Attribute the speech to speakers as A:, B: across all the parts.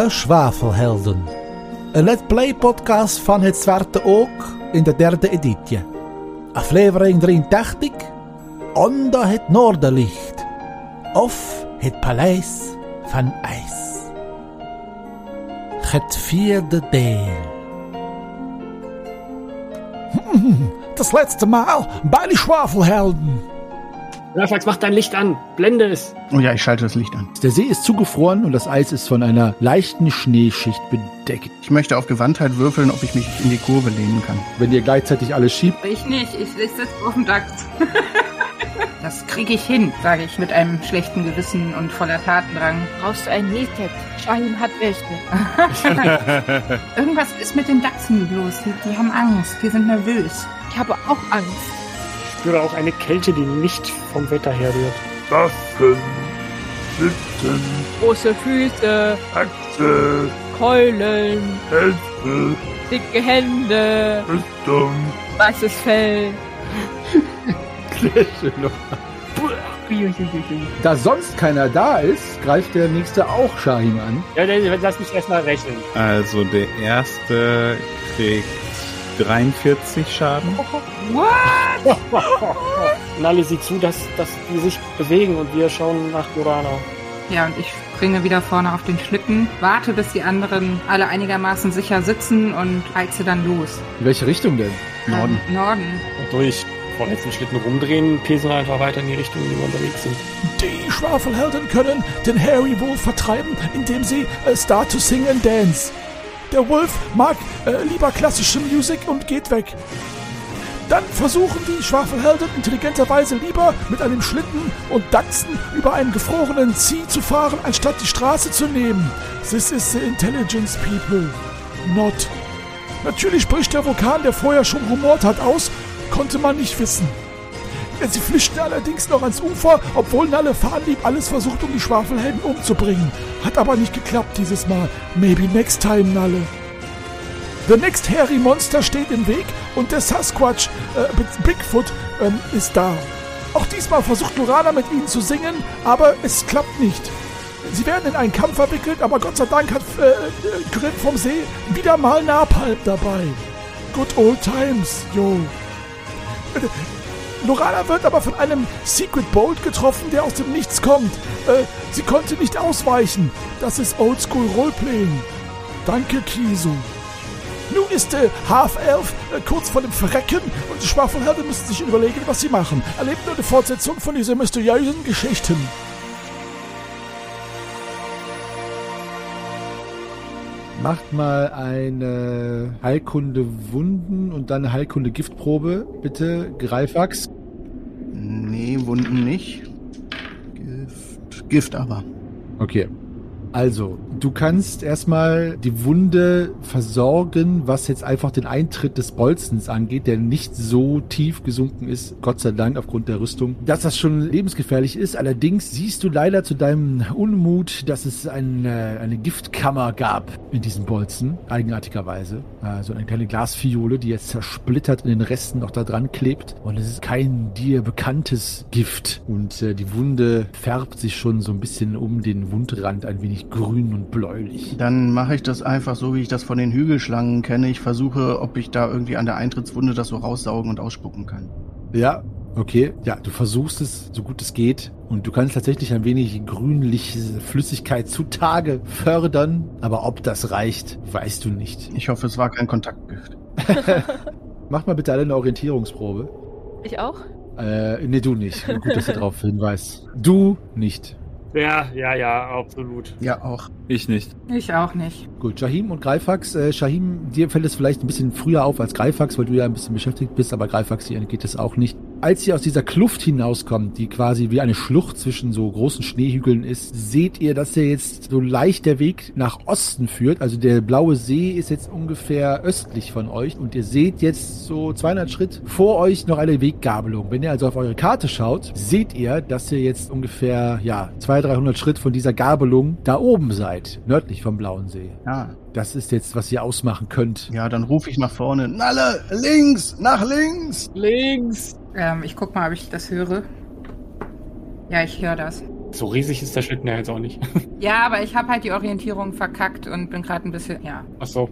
A: De Schwafelhelden. Een Let's Play podcast van Het Zwarte Oog in de derde editie. Aflevering 83. Onder het Noorderlicht. Of het Paleis van IJs. Het vierde deel. Das letzte Mal bei die Schwafelhelden.
B: Rafax, mach dein Licht an. Blende es.
C: Oh ja, ich schalte das Licht an.
A: Der See ist zugefroren und das Eis ist von einer leichten Schneeschicht bedeckt.
C: Ich möchte auf Gewandtheit würfeln, ob ich mich in die Kurve lehnen kann.
A: Wenn ihr gleichzeitig alles schiebt,
D: Ich nicht, ich, sitze auf dem Dachs. das kriege ich hin, sage ich mit einem schlechten Gewissen und voller Tatendrang.
E: Brauchst du einen Nähtet? Shahim hat welche.
D: Irgendwas ist mit den Dachsen los. Die, die haben Angst, die sind nervös.
E: Ich habe auch Angst.
B: Spüre auch eine Kälte, die nicht vom Wetter herrührt.
F: Waffen, Schützen,
E: Große Füße,
F: Axe,
E: Keulen,
F: Hälfte,
E: dicke Hände,
F: Rüstung,
E: weißes Fell.
A: da sonst keiner da ist, greift der nächste auch Shahim an.
B: Ja, dann lass mich erstmal rechnen.
G: Also der erste kriegt 43 Schaden.
B: Nalle sieht zu, dass, dass die sich bewegen und wir schauen nach Gorana.
D: Ja, und ich springe wieder vorne auf den Schlitten, warte, bis die anderen alle einigermaßen sicher sitzen und heize dann los.
A: In welche Richtung denn?
C: Norden.
D: Ähm, Norden.
B: Und durch vorletzten Schlitten rumdrehen, pesen wir einfach weiter in die Richtung, in die wir unterwegs sind.
A: Die Schwafelhelden können den Harry Wolf vertreiben, indem sie start to sing and dance. Der Wolf mag äh, lieber klassische Musik und geht weg. Dann versuchen die Schwafelhelden intelligenterweise lieber mit einem Schlitten und Dachsen über einen gefrorenen Zieh zu fahren, anstatt die Straße zu nehmen. This is the intelligence people. Not. Natürlich bricht der Vulkan, der vorher schon rumort hat, aus, konnte man nicht wissen. Sie flüchten allerdings noch ans Ufer, obwohl Nalle Fahnlieb alles versucht, um die Schwafelhelden umzubringen. Hat aber nicht geklappt dieses Mal. Maybe next time, Nalle. The Next Hairy Monster steht im Weg und der Sasquatch, äh, Big- Bigfoot, ähm, ist da. Auch diesmal versucht Lorana mit ihnen zu singen, aber es klappt nicht. Sie werden in einen Kampf verwickelt, aber Gott sei Dank hat äh, äh, Grimm vom See wieder mal Napalm dabei. Good old times, yo. Lorana wird aber von einem Secret Bolt getroffen, der aus dem Nichts kommt. Äh, sie konnte nicht ausweichen. Das ist Oldschool Roleplaying. Danke, Kisu. Nun ist äh, Half-Elf äh, kurz vor dem Verrecken und die Schwafelhelden müssen sich überlegen, was sie machen. Erlebt nur eine Fortsetzung von diesen mysteriösen Geschichten. Macht mal eine Heilkunde Wunden und dann eine Heilkunde Giftprobe. Bitte, Greifax.
C: Nee, Wunden nicht. Gift. Gift aber.
A: Okay. Also, du kannst erstmal die Wunde versorgen, was jetzt einfach den Eintritt des Bolzens angeht, der nicht so tief gesunken ist, Gott sei Dank aufgrund der Rüstung, dass das schon lebensgefährlich ist. Allerdings siehst du leider zu deinem Unmut, dass es eine, eine Giftkammer gab in diesem Bolzen, eigenartigerweise. Also eine kleine Glasfiole, die jetzt zersplittert in den Resten noch da dran klebt. Und es ist kein dir bekanntes Gift. Und äh, die Wunde färbt sich schon so ein bisschen um den Wundrand ein wenig grün und bläulich.
C: Dann mache ich das einfach so, wie ich das von den Hügelschlangen kenne. Ich versuche, ob ich da irgendwie an der Eintrittswunde das so raussaugen und ausspucken kann.
A: Ja, okay. Ja, du versuchst es, so gut es geht. Und du kannst tatsächlich ein wenig grünliche Flüssigkeit zutage fördern. Aber ob das reicht, weißt du nicht.
C: Ich hoffe, es war kein Kontaktgift.
A: Mach mal bitte alle eine Orientierungsprobe.
E: Ich auch?
A: Äh, nee, du nicht. Gut, dass du darauf hinweist. Du nicht.
B: Ja, ja, ja, absolut.
C: Ja, auch.
G: Ich nicht.
D: Ich auch nicht.
A: Gut, Shahim und Greifax. Äh, Shahim, dir fällt es vielleicht ein bisschen früher auf als Greifax, weil du ja ein bisschen beschäftigt bist, aber Greifax, dir geht es auch nicht. Als ihr aus dieser Kluft hinauskommt, die quasi wie eine Schlucht zwischen so großen Schneehügeln ist, seht ihr, dass der jetzt so leicht der Weg nach Osten führt. Also der blaue See ist jetzt ungefähr östlich von euch und ihr seht jetzt so 200 Schritt vor euch noch eine Weggabelung. Wenn ihr also auf eure Karte schaut, seht ihr, dass ihr jetzt ungefähr, ja, 200, 300 Schritt von dieser Gabelung da oben seid, nördlich vom blauen See.
C: Ja.
A: Das ist jetzt, was ihr ausmachen könnt.
C: Ja, dann rufe ich nach vorne. Nalle, links, nach links.
B: Links!
D: Ähm, ich guck mal, ob ich das höre. Ja, ich höre das.
B: So riesig ist der Schlitten ja jetzt auch nicht.
D: Ja, aber ich habe halt die Orientierung verkackt und bin gerade ein bisschen, ja.
B: Ach so.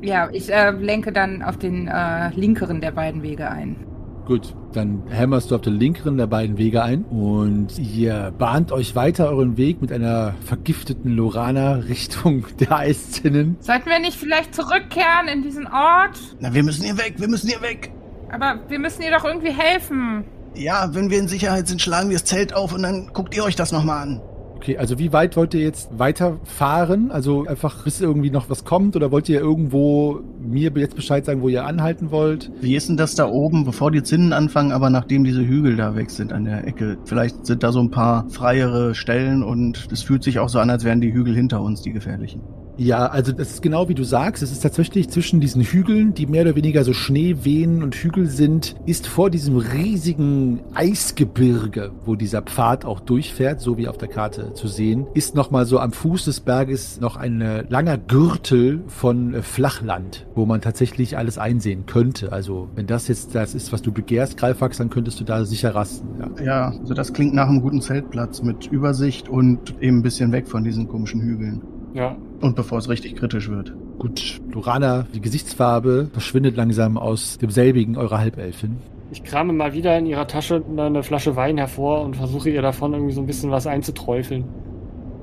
D: Ja, ich äh, lenke dann auf den äh, linkeren der beiden Wege ein.
A: Gut, dann hämmerst du auf den linkeren der beiden Wege ein und ihr bahnt euch weiter euren Weg mit einer vergifteten Lorana Richtung der Eiszinnen.
D: Sollten wir nicht vielleicht zurückkehren in diesen Ort?
C: Na, wir müssen hier weg, wir müssen hier weg.
D: Aber wir müssen ihr doch irgendwie helfen.
C: Ja, wenn wir in Sicherheit sind, schlagen wir das Zelt auf und dann guckt ihr euch das nochmal an.
A: Okay, also wie weit wollt ihr jetzt weiterfahren? Also einfach bis irgendwie noch was kommt oder wollt ihr irgendwo mir jetzt Bescheid sagen, wo ihr anhalten wollt?
C: Wie ist denn das da oben, bevor die Zinnen anfangen, aber nachdem diese Hügel da weg sind an der Ecke? Vielleicht sind da so ein paar freiere Stellen und es fühlt sich auch so an, als wären die Hügel hinter uns die gefährlichen.
A: Ja, also das ist genau wie du sagst. Es ist tatsächlich zwischen diesen Hügeln, die mehr oder weniger so Schneewehen und Hügel sind, ist vor diesem riesigen Eisgebirge, wo dieser Pfad auch durchfährt, so wie auf der Karte zu sehen, ist nochmal so am Fuß des Berges noch ein äh, langer Gürtel von äh, Flachland, wo man tatsächlich alles einsehen könnte. Also wenn das jetzt das ist, was du begehrst, Greifax, dann könntest du da sicher rasten. Ja.
C: Ja, also das klingt nach einem guten Zeltplatz mit Übersicht und eben ein bisschen weg von diesen komischen Hügeln.
B: Ja.
C: Und bevor es richtig kritisch wird.
A: Gut, Lorana, die Gesichtsfarbe verschwindet langsam aus demselbigen eurer Halbelfin.
B: Ich krame mal wieder in ihrer Tasche eine Flasche Wein hervor und versuche ihr davon irgendwie so ein bisschen was einzuträufeln.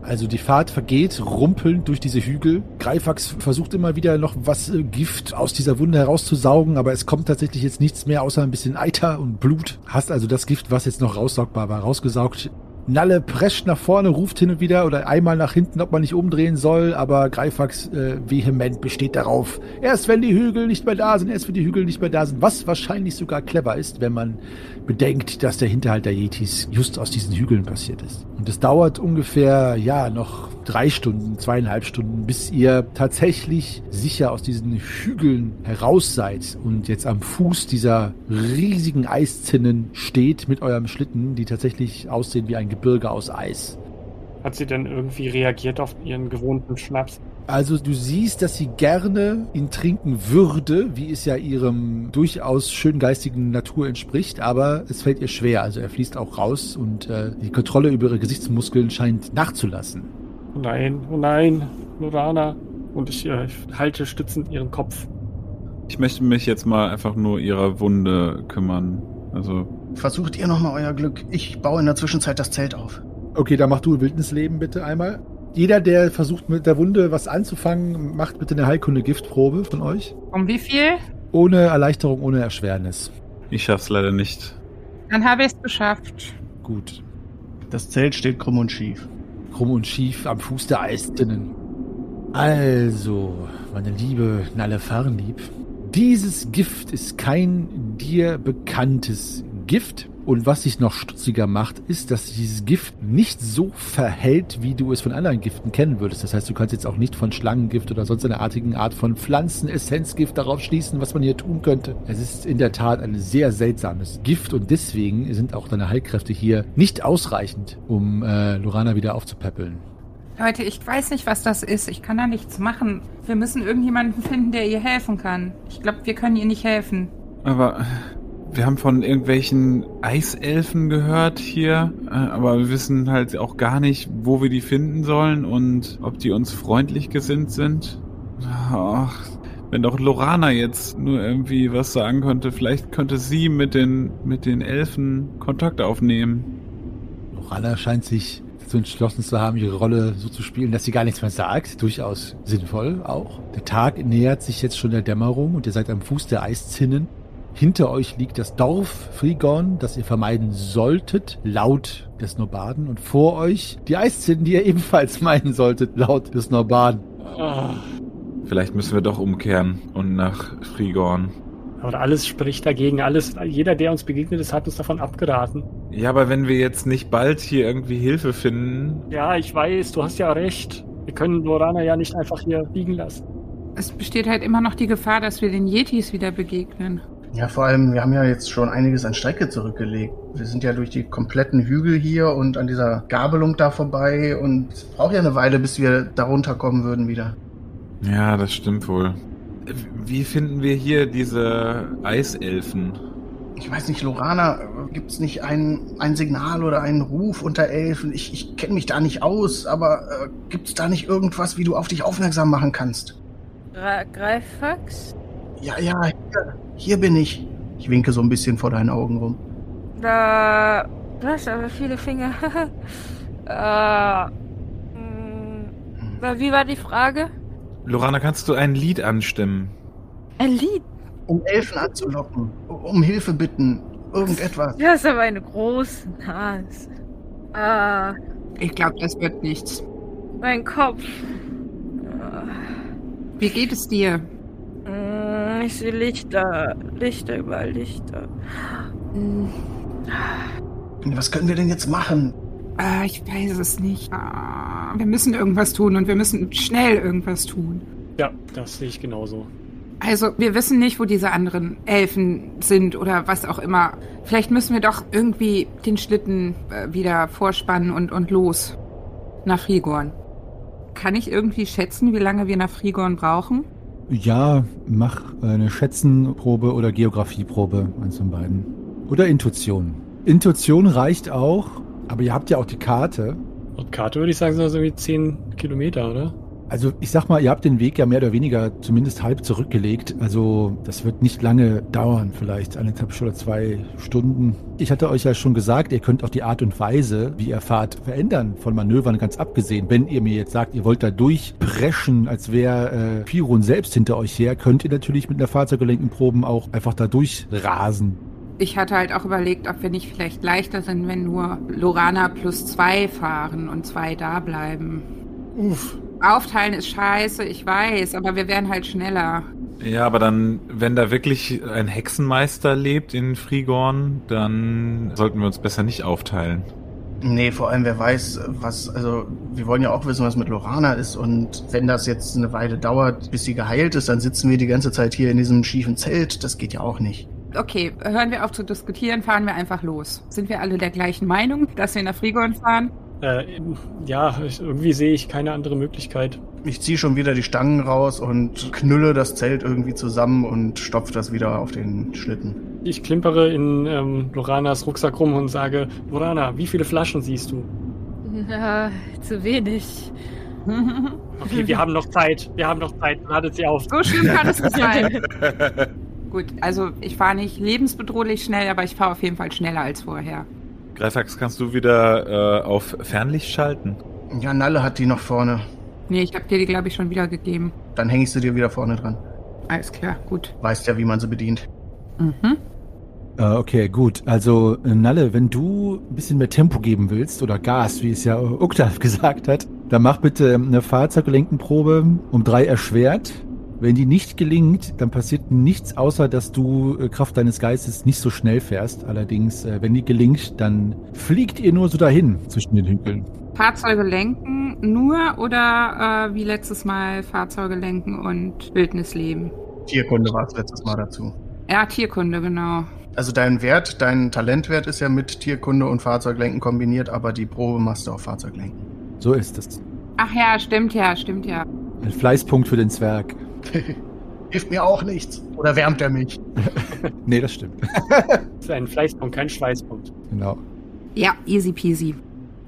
A: Also die Fahrt vergeht rumpelnd durch diese Hügel. Greifax versucht immer wieder noch was äh, Gift aus dieser Wunde herauszusaugen, aber es kommt tatsächlich jetzt nichts mehr außer ein bisschen Eiter und Blut. Hast also das Gift, was jetzt noch raussaugbar war, rausgesaugt. Nalle prescht nach vorne, ruft hin und wieder oder einmal nach hinten, ob man nicht umdrehen soll, aber Greifax äh, vehement besteht darauf. Erst wenn die Hügel nicht mehr da sind, erst wenn die Hügel nicht mehr da sind, was wahrscheinlich sogar clever ist, wenn man bedenkt, dass der Hinterhalt der Yetis just aus diesen Hügeln passiert ist. Und es dauert ungefähr, ja, noch drei Stunden, zweieinhalb Stunden, bis ihr tatsächlich sicher aus diesen Hügeln heraus seid und jetzt am Fuß dieser riesigen Eiszinnen steht mit eurem Schlitten, die tatsächlich aussehen wie ein Gebirge aus Eis.
B: Hat sie denn irgendwie reagiert auf ihren gewohnten Schnaps?
A: Also du siehst, dass sie gerne ihn trinken würde, wie es ja ihrem durchaus schön geistigen Natur entspricht, aber es fällt ihr schwer. Also er fließt auch raus und äh, die Kontrolle über ihre Gesichtsmuskeln scheint nachzulassen.
B: Oh nein, oh nein, Lorana. Und ich, äh, ich halte stützend ihren Kopf.
G: Ich möchte mich jetzt mal einfach nur ihrer Wunde kümmern. Also,
C: Versucht ihr nochmal euer Glück. Ich baue in der Zwischenzeit das Zelt auf.
A: Okay, dann mach du Wildnisleben bitte einmal. Jeder, der versucht mit der Wunde was anzufangen, macht bitte eine Heilkunde-Giftprobe von euch.
D: Um wie viel?
A: Ohne Erleichterung, ohne Erschwernis.
G: ich schaff's leider nicht.
D: Dann habe ich es geschafft.
A: Gut.
C: Das Zelt steht krumm und schief.
A: Krumm und schief am Fuß der Eisdinnen. Also, meine liebe Nalle Farnlieb, dieses Gift ist kein dir bekanntes Gift. Und was dich noch stutziger macht, ist, dass dieses Gift nicht so verhält, wie du es von anderen Giften kennen würdest. Das heißt, du kannst jetzt auch nicht von Schlangengift oder sonst einer artigen Art von Pflanzenessenzgift darauf schließen, was man hier tun könnte. Es ist in der Tat ein sehr seltsames Gift und deswegen sind auch deine Heilkräfte hier nicht ausreichend, um äh, Lorana wieder aufzupäppeln.
D: Leute, ich weiß nicht, was das ist. Ich kann da nichts machen. Wir müssen irgendjemanden finden, der ihr helfen kann. Ich glaube, wir können ihr nicht helfen.
G: Aber wir haben von irgendwelchen Eiselfen gehört hier, äh, aber wir wissen halt auch gar nicht, wo wir die finden sollen und ob die uns freundlich gesinnt sind. Ach, wenn doch Lorana jetzt nur irgendwie was sagen könnte, vielleicht könnte sie mit den, mit den Elfen Kontakt aufnehmen.
A: Lorana scheint sich dazu entschlossen zu haben, ihre Rolle so zu spielen, dass sie gar nichts mehr sagt. Durchaus sinnvoll auch. Der Tag nähert sich jetzt schon der Dämmerung und ihr seid am Fuß der Eiszinnen. Hinter euch liegt das Dorf Frigorn, das ihr vermeiden solltet, laut des Nobaden. Und vor euch die Eiszinnen, die ihr ebenfalls meiden solltet, laut des Nobaden.
B: Ah,
G: Vielleicht müssen wir doch umkehren und nach Frigorn.
B: aber alles spricht dagegen. Alles, jeder, der uns begegnet ist, hat uns davon abgeraten.
G: Ja, aber wenn wir jetzt nicht bald hier irgendwie Hilfe finden,
B: Ja, ich weiß, du hast ja recht. Wir können Lorana ja nicht einfach hier liegen lassen.
D: Es besteht halt immer noch die Gefahr, dass wir den Yetis wieder begegnen.
C: Ja, vor allem, wir haben ja jetzt schon einiges an Strecke zurückgelegt. Wir sind ja durch die kompletten Hügel hier und an dieser Gabelung da vorbei und es braucht ja eine Weile, bis wir darunter kommen würden wieder.
G: Ja, das stimmt wohl. Wie finden wir hier diese Eiselfen?
C: Ich weiß nicht, Lorana, gibt es nicht ein, ein Signal oder einen Ruf unter Elfen? Ich, ich kenne mich da nicht aus, aber äh, gibt es da nicht irgendwas, wie du auf dich aufmerksam machen kannst?
E: Gra Greifax?
C: Ja, ja, hier, hier bin ich. Ich winke so ein bisschen vor deinen Augen rum.
E: Da. Du hast aber viele Finger. äh. mh, Wie war die Frage?
G: Lorana, kannst du ein Lied anstimmen?
E: Ein Lied.
C: Um Elfen anzulocken, um Hilfe bitten, irgendetwas.
E: Du hast aber eine große Nase. Ah,
D: Ich glaube, das wird nichts.
E: mein Kopf.
D: Wie geht es dir?
E: Mm, Ich sehe Lichter. Lichter, überall Lichter. Mm,
C: Was können wir denn jetzt machen?
D: Ah, ich weiß es nicht. Ah, wir müssen irgendwas tun und wir müssen schnell irgendwas tun.
B: Ja, das sehe ich genauso.
D: Also, wir wissen nicht, wo diese anderen Elfen sind oder was auch immer. Vielleicht müssen wir doch irgendwie den Schlitten äh, wieder vorspannen und, und los. Nach Frigorn. Kann ich irgendwie schätzen, wie lange wir nach Frigorn brauchen?
A: Ja, mach eine Schätzenprobe oder Geografieprobe, eins von beiden. Oder Intuition. Intuition reicht auch, aber ihr habt ja auch die Karte.
B: Und Karte würde ich sagen, sind das irgendwie 10 Kilometer, oder?
A: Also ich sag mal, ihr habt den Weg ja mehr oder weniger zumindest halb zurückgelegt. Also das wird nicht lange dauern, vielleicht eineinhalb oder zwei Stunden. Ich hatte euch ja schon gesagt, ihr könnt auch die Art und Weise, wie ihr fahrt, verändern von Manövern ganz abgesehen. Wenn ihr mir jetzt sagt, ihr wollt da durchpreschen, als wäre äh, Piron selbst hinter euch her, könnt ihr natürlich mit einer Fahrzeuggelenkenproben auch einfach da durchrasen.
D: Ich hatte halt auch überlegt, ob wir nicht vielleicht leichter sind, wenn nur Lorana plus zwei fahren und zwei da bleiben.
B: Uff.
D: Aufteilen ist scheiße, ich weiß, aber wir wären halt schneller.
G: Ja, aber dann, wenn da wirklich ein Hexenmeister lebt in Frigorn, dann sollten wir uns besser nicht aufteilen.
C: Nee, vor allem wer weiß, was, also wir wollen ja auch wissen, was mit Lorana ist und wenn das jetzt eine Weile dauert, bis sie geheilt ist, dann sitzen wir die ganze Zeit hier in diesem schiefen Zelt. Das geht ja auch nicht.
D: Okay, hören wir auf zu diskutieren, fahren wir einfach los. Sind wir alle der gleichen Meinung, dass wir nach Frigorn fahren?
B: Äh, ja, irgendwie sehe ich keine andere Möglichkeit.
C: Ich ziehe schon wieder die Stangen raus und knülle das Zelt irgendwie zusammen und stopfe das wieder auf den Schlitten.
B: Ich klimpere in ähm, Loranas Rucksack rum und sage, Lorana, wie viele Flaschen siehst du?
E: na, zu wenig.
B: Okay, wir haben noch Zeit. Wir haben noch Zeit. Ladet sie auf.
D: So schlimm kann es nicht sein. Gut, also ich fahre nicht lebensbedrohlich schnell, aber ich fahre auf jeden Fall schneller als vorher.
G: Greifax, kannst du wieder äh, auf Fernlicht schalten?
C: Ja, Nalle hat die noch vorne.
D: Nee, ich habe dir die, glaube ich, schon wieder gegeben.
C: Dann hänge ich sie dir wieder vorne dran.
D: Alles klar, gut.
C: Weißt ja, wie man sie bedient.
D: Mhm.
A: Äh, okay, gut. Also, äh, Nalle, wenn du ein bisschen mehr Tempo geben willst oder Gas, wie es ja Uktav gesagt hat, dann mach bitte eine Fahrzeuggelenkenprobe um drei erschwert. Wenn die nicht gelingt, dann passiert nichts, außer dass du äh, Kraft deines Geistes nicht so schnell fährst. Allerdings, äh, wenn die gelingt, dann fliegt ihr nur so dahin zwischen den Hügeln.
D: Fahrzeuge lenken nur oder äh, wie letztes Mal Fahrzeuge lenken und Wildnisleben?
C: Tierkunde war es letztes Mal dazu.
D: Ja, Tierkunde, genau.
C: Also dein Wert, dein Talentwert ist ja mit Tierkunde und Fahrzeuglenken kombiniert, aber die Probe machst du auf Fahrzeuglenken.
A: So ist es.
D: Ach ja, stimmt ja, stimmt ja.
A: Ein Fleißpunkt für den Zwerg.
C: Hilft mir auch nichts. Oder wärmt er mich?
A: Nee, das stimmt.
B: Das ist ein Fleißpunkt, kein Schweißpunkt.
A: genau.
D: Ja, easy peasy.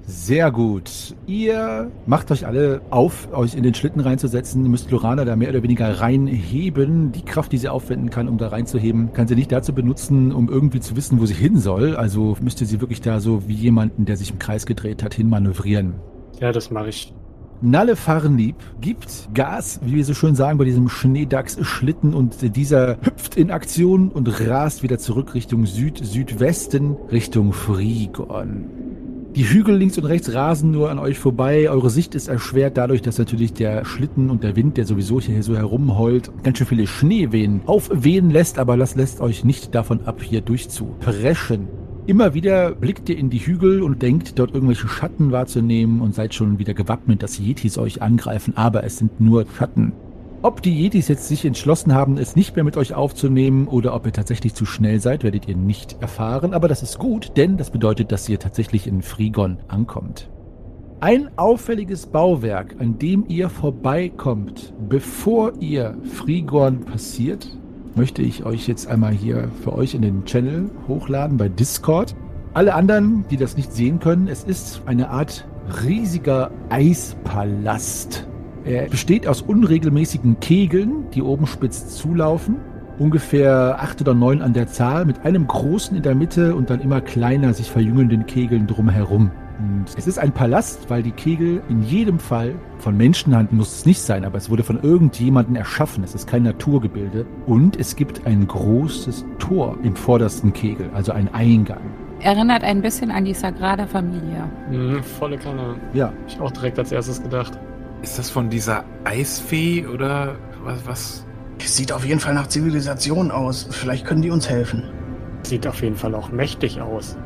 A: Sehr gut. Ihr macht euch alle auf, euch in den Schlitten reinzusetzen. Ihr müsst Lorana da mehr oder weniger reinheben. Die Kraft, die sie aufwenden kann, um da reinzuheben, kann sie nicht dazu benutzen, um irgendwie zu wissen, wo sie hin soll. Also müsst ihr sie wirklich da so wie jemanden, der sich im Kreis gedreht hat, hinmanövrieren.
B: Ja, das mache ich.
A: Nalle Fahrenlieb gibt Gas, wie wir so schön sagen, bei diesem Schneedachs-Schlitten und dieser hüpft in Aktion und rast wieder zurück Richtung Süd-Südwesten, Richtung Frigon. Die Hügel links und rechts rasen nur an euch vorbei. Eure Sicht ist erschwert dadurch, dass natürlich der Schlitten und der Wind, der sowieso hier so herumheult, ganz schön viele Schneewehen aufwehen lässt, aber das lässt euch nicht davon ab, hier durchzupreschen. Immer wieder blickt ihr in die Hügel und denkt, dort irgendwelche Schatten wahrzunehmen und seid schon wieder gewappnet, dass Yetis euch angreifen, aber es sind nur Schatten. Ob die Yetis jetzt sich entschlossen haben, es nicht mehr mit euch aufzunehmen oder ob ihr tatsächlich zu schnell seid, werdet ihr nicht erfahren, aber das ist gut, denn das bedeutet, dass ihr tatsächlich in Frigon ankommt. Ein auffälliges Bauwerk, an dem ihr vorbeikommt, bevor ihr Frigon passiert, möchte ich euch jetzt einmal hier für euch in den Channel hochladen bei Discord. Alle anderen, die das nicht sehen können, es ist eine Art riesiger Eispalast. Er besteht aus unregelmäßigen Kegeln, die oben spitz zulaufen. Ungefähr acht oder neun an der Zahl, mit einem großen in der Mitte und dann immer kleiner sich verjüngelnden Kegeln drumherum. Und es ist ein Palast, weil die Kegel in jedem Fall von Menschenhand muss es nicht sein, aber es wurde von irgendjemandem erschaffen. Es ist kein Naturgebilde. Und es gibt ein großes Tor im vordersten Kegel, also ein Eingang.
D: Erinnert ein bisschen an die Sagrada Familia.
B: Mhm, volle Kanne.
A: Ja,
B: Hab ich auch direkt als erstes gedacht.
G: Ist das von dieser Eisfee oder was? was?
C: Es sieht auf jeden Fall nach Zivilisation aus. Vielleicht können die uns helfen.
B: Sieht auf jeden Fall auch mächtig aus.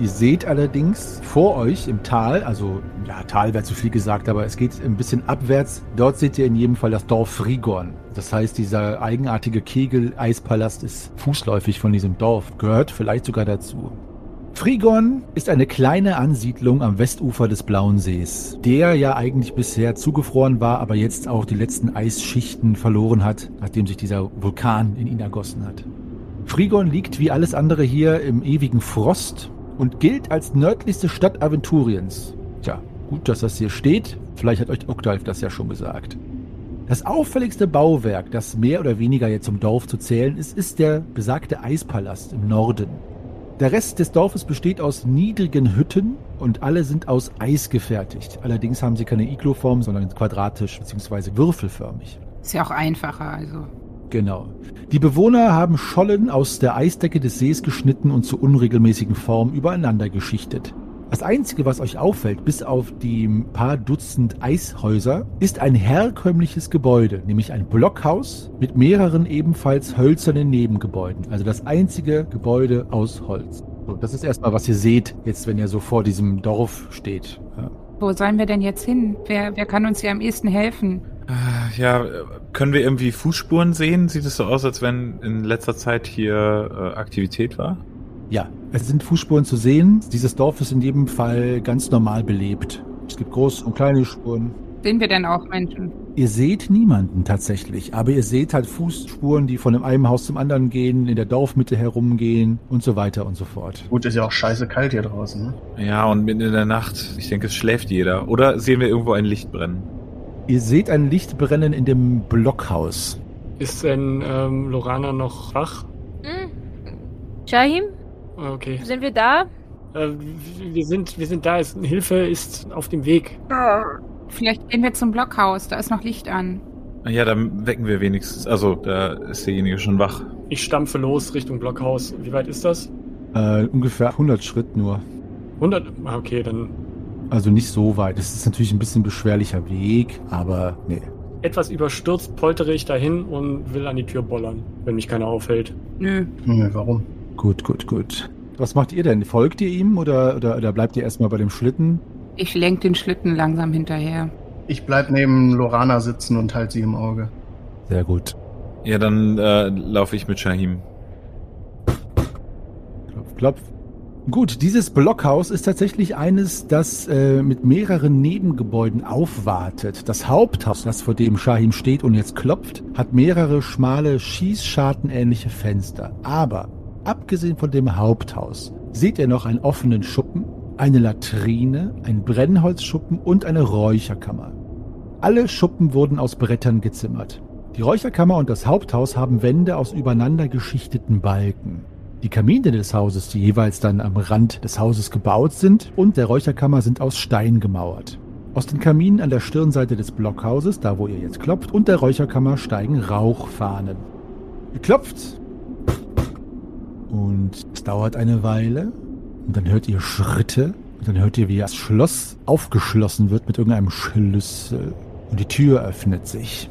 A: Ihr seht allerdings vor euch im Tal, also ja, Tal wäre zu viel gesagt, aber es geht ein bisschen abwärts. Dort seht ihr in jedem Fall das Dorf Frigorn. Das heißt, dieser eigenartige Kegel-Eispalast ist fußläufig von diesem Dorf, gehört vielleicht sogar dazu. Frigorn ist eine kleine Ansiedlung am Westufer des Blauen Sees, der ja eigentlich bisher zugefroren war, aber jetzt auch die letzten Eisschichten verloren hat, nachdem sich dieser Vulkan in ihn ergossen hat. Frigorn liegt wie alles andere hier im ewigen Frost und gilt als nördlichste Stadt Aventuriens. Tja, gut, dass das hier steht. Vielleicht hat euch Oktalf das ja schon gesagt. Das auffälligste Bauwerk, das mehr oder weniger jetzt zum Dorf zu zählen ist, ist der besagte Eispalast im Norden. Der Rest des Dorfes besteht aus niedrigen Hütten und alle sind aus Eis gefertigt. Allerdings haben sie keine Iglo-Form, sondern quadratisch bzw. würfelförmig.
D: Ist ja auch einfacher, also.
A: Genau. Die Bewohner haben Schollen aus der Eisdecke des Sees geschnitten und zu unregelmäßigen Formen übereinander geschichtet. Das Einzige, was euch auffällt, bis auf die paar Dutzend Eishäuser, ist ein herkömmliches Gebäude, nämlich ein Blockhaus mit mehreren ebenfalls hölzernen Nebengebäuden. Also das einzige Gebäude aus Holz. So, das ist erstmal, was ihr seht, jetzt, wenn ihr so vor diesem Dorf steht. Ja.
D: Wo sollen wir denn jetzt hin? Wer, wer kann uns hier am ehesten helfen?
G: Äh, Ja, können wir irgendwie Fußspuren sehen? Sieht es so aus, als wenn in letzter Zeit hier äh, Aktivität war?
A: Ja, es sind Fußspuren zu sehen. Dieses Dorf ist in jedem Fall ganz normal belebt. Es gibt große und kleine Spuren.
D: Sehen wir denn auch Menschen?
A: Ihr seht niemanden tatsächlich, aber ihr seht halt Fußspuren, die von dem einen Haus zum anderen gehen, in der Dorfmitte herumgehen und so weiter und so fort.
C: Gut, ist ja auch scheiße kalt hier draußen. Ne?
G: Ja, und mitten in der Nacht. Ich denke, es schläft jeder. Oder sehen wir irgendwo ein Licht brennen?
A: Ihr seht ein Licht brennen in dem Blockhaus.
B: Ist denn ähm, Lorana noch wach?
E: Hm. Shahim,
B: Ah, Okay.
E: sind wir da?
B: Äh, wir, sind, wir sind da. Ist, Hilfe ist auf dem Weg.
D: Vielleicht gehen wir zum Blockhaus, da ist noch Licht an.
G: Ja, dann wecken wir wenigstens. Also, da ist derjenige schon wach.
B: Ich stampfe los Richtung Blockhaus. Wie weit ist das?
A: Äh, ungefähr 100 Schritt nur.
B: 100? Ah, okay, dann
A: Also nicht so weit. Es ist natürlich ein bisschen beschwerlicher Weg, aber nee.
B: etwas überstürzt poltere ich dahin und will an die Tür bollern, wenn mich keiner aufhält.
D: Nö.
C: Hm, warum?
A: Gut, gut, gut. Was macht ihr denn? Folgt ihr ihm oder, oder, oder bleibt ihr erstmal bei dem Schlitten?
D: Ich lenk den Schlitten langsam hinterher.
C: Ich bleib neben Lorana sitzen und halte sie im Auge.
A: Sehr gut.
G: Ja, dann äh, laufe ich mit Shahim.
A: Klopf, klopf. Gut, dieses Blockhaus ist tatsächlich eines, das äh, mit mehreren Nebengebäuden aufwartet. Das Haupthaus, das vor dem Shahim steht und jetzt klopft, hat mehrere schmale, schießschartenähnliche Fenster. Aber abgesehen von dem Haupthaus seht ihr noch einen offenen Schuppen, eine Latrine, ein Brennholzschuppen und eine Räucherkammer. Alle Schuppen wurden aus Brettern gezimmert. Die Räucherkammer und das Haupthaus haben Wände aus übereinander geschichteten Balken. Die Kamine des Hauses, die jeweils dann am Rand des Hauses gebaut sind, und der Räucherkammer sind aus Stein gemauert. Aus den Kaminen an der Stirnseite des Blockhauses, da wo ihr jetzt klopft, und der Räucherkammer steigen Rauchfahnen. Ihr klopft. Und es dauert eine Weile. Und dann hört ihr Schritte. Und dann hört ihr, wie das Schloss aufgeschlossen wird mit irgendeinem Schlüssel. Und die Tür öffnet sich.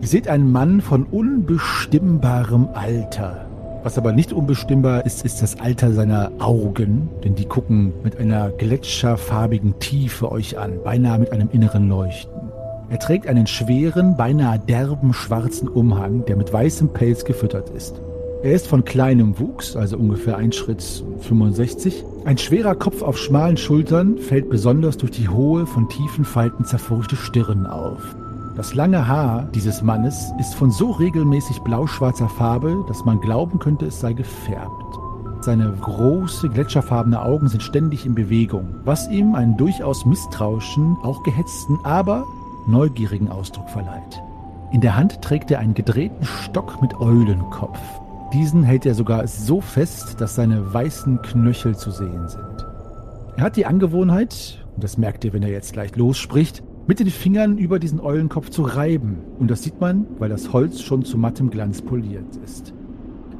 A: Ihr seht einen Mann von unbestimmbarem Alter. Was aber nicht unbestimmbar ist, ist das Alter seiner Augen, denn die gucken mit einer gletscherfarbigen Tiefe euch an, beinahe mit einem inneren Leuchten. Er trägt einen schweren, beinahe derben schwarzen Umhang, der mit weißem Pelz gefüttert ist. Er ist von kleinem Wuchs, also ungefähr ein Schritt 65. Ein schwerer Kopf auf schmalen Schultern fällt besonders durch die hohe, von tiefen Falten zerfurchte Stirn auf. Das lange Haar dieses Mannes ist von so regelmäßig blau-schwarzer Farbe, dass man glauben könnte, es sei gefärbt. Seine große, gletscherfarbene Augen sind ständig in Bewegung, was ihm einen durchaus misstrauischen, auch gehetzten, aber neugierigen Ausdruck verleiht. In der Hand trägt er einen gedrehten Stock mit Eulenkopf. Diesen hält er sogar so fest, dass seine weißen Knöchel zu sehen sind. Er hat die Angewohnheit, und das merkt ihr, wenn er jetzt gleich losspricht, mit den Fingern über diesen Eulenkopf zu reiben. Und das sieht man, weil das Holz schon zu mattem Glanz poliert ist.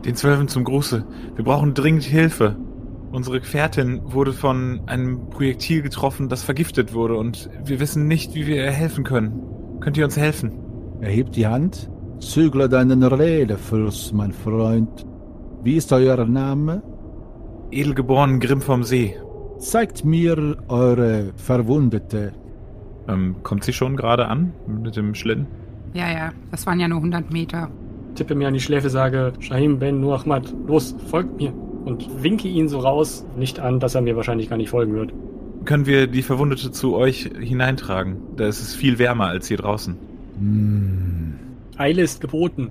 G: Den Zwölfen zum Gruße. Wir brauchen dringend Hilfe. Unsere Gefährtin wurde von einem Projektil getroffen, das vergiftet wurde und wir wissen nicht, wie wir ihr helfen können. Könnt ihr uns helfen?
A: Er hebt die Hand. Zügle deinen Redefluss, mein Freund. Wie ist euer Name?
G: Edelgeboren Grimm vom See.
A: Zeigt mir eure Verwundete.
G: Ähm, kommt sie schon gerade an mit dem Schlitten?
D: Ja, ja, das waren ja nur 100 Meter.
B: Tippe mir an die Schläfe, sage, Shahim Ben Nur Ahmad, los, folgt mir. Und winke ihn so raus, nicht an, dass er mir wahrscheinlich gar nicht folgen wird.
G: Können wir die Verwundete zu euch hineintragen? Da ist es viel wärmer als hier draußen.
A: Hm.
B: Eile ist geboten.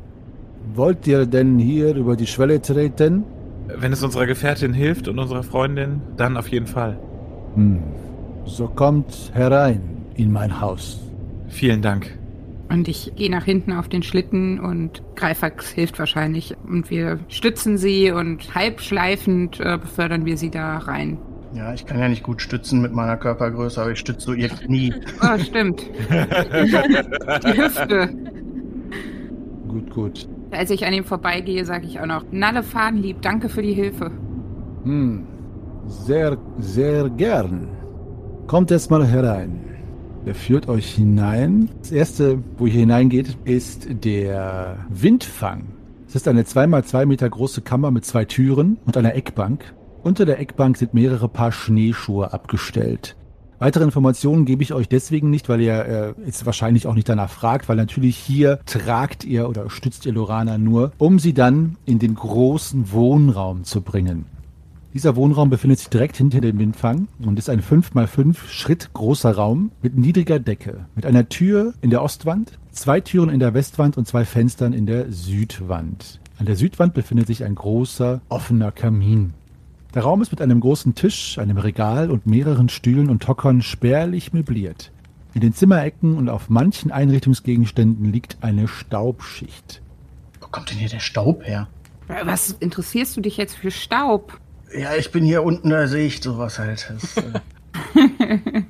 A: Wollt ihr denn hier über die Schwelle treten?
G: Wenn es unserer Gefährtin hilft und unserer Freundin, dann auf jeden Fall.
A: Hm. So kommt herein in mein Haus.
G: Vielen Dank.
D: Und ich gehe nach hinten auf den Schlitten und Greifax hilft wahrscheinlich. Und wir stützen sie und halbschleifend äh, befördern wir sie da rein.
C: Ja, ich kann ja nicht gut stützen mit meiner Körpergröße, aber ich stütze so ihr Knie.
D: Oh, stimmt. Die Hüfte.
A: Gut, gut.
D: Als ich an ihm vorbeigehe, sage ich auch noch, Nalle Fadenlieb, danke für die Hilfe.
A: Hm. Sehr, sehr gern. Kommt erst mal herein. Er führt euch hinein. Das erste, wo ihr hineingeht, ist der Windfang. Es ist eine zweimal zwei Meter große Kammer mit zwei Türen und einer Eckbank. Unter der Eckbank sind mehrere Paar Schneeschuhe abgestellt. Weitere Informationen gebe ich euch deswegen nicht, weil ihr äh, jetzt wahrscheinlich auch nicht danach fragt, weil natürlich hier tragt ihr oder stützt ihr Lorana nur, um sie dann in den großen Wohnraum zu bringen. Dieser Wohnraum befindet sich direkt hinter dem Windfang und ist ein 5x5 Schritt großer Raum mit niedriger Decke, mit einer Tür in der Ostwand, zwei Türen in der Westwand und zwei Fenstern in der Südwand. An der Südwand befindet sich ein großer offener Kamin. Der Raum ist mit einem großen Tisch, einem Regal und mehreren Stühlen und Hockern spärlich möbliert. In den Zimmerecken und auf manchen Einrichtungsgegenständen liegt eine Staubschicht.
C: Wo kommt denn hier der Staub her?
D: Was interessierst du dich jetzt für Staub?
C: Ja, ich bin hier unten, da sehe ich sowas halt. Das, äh,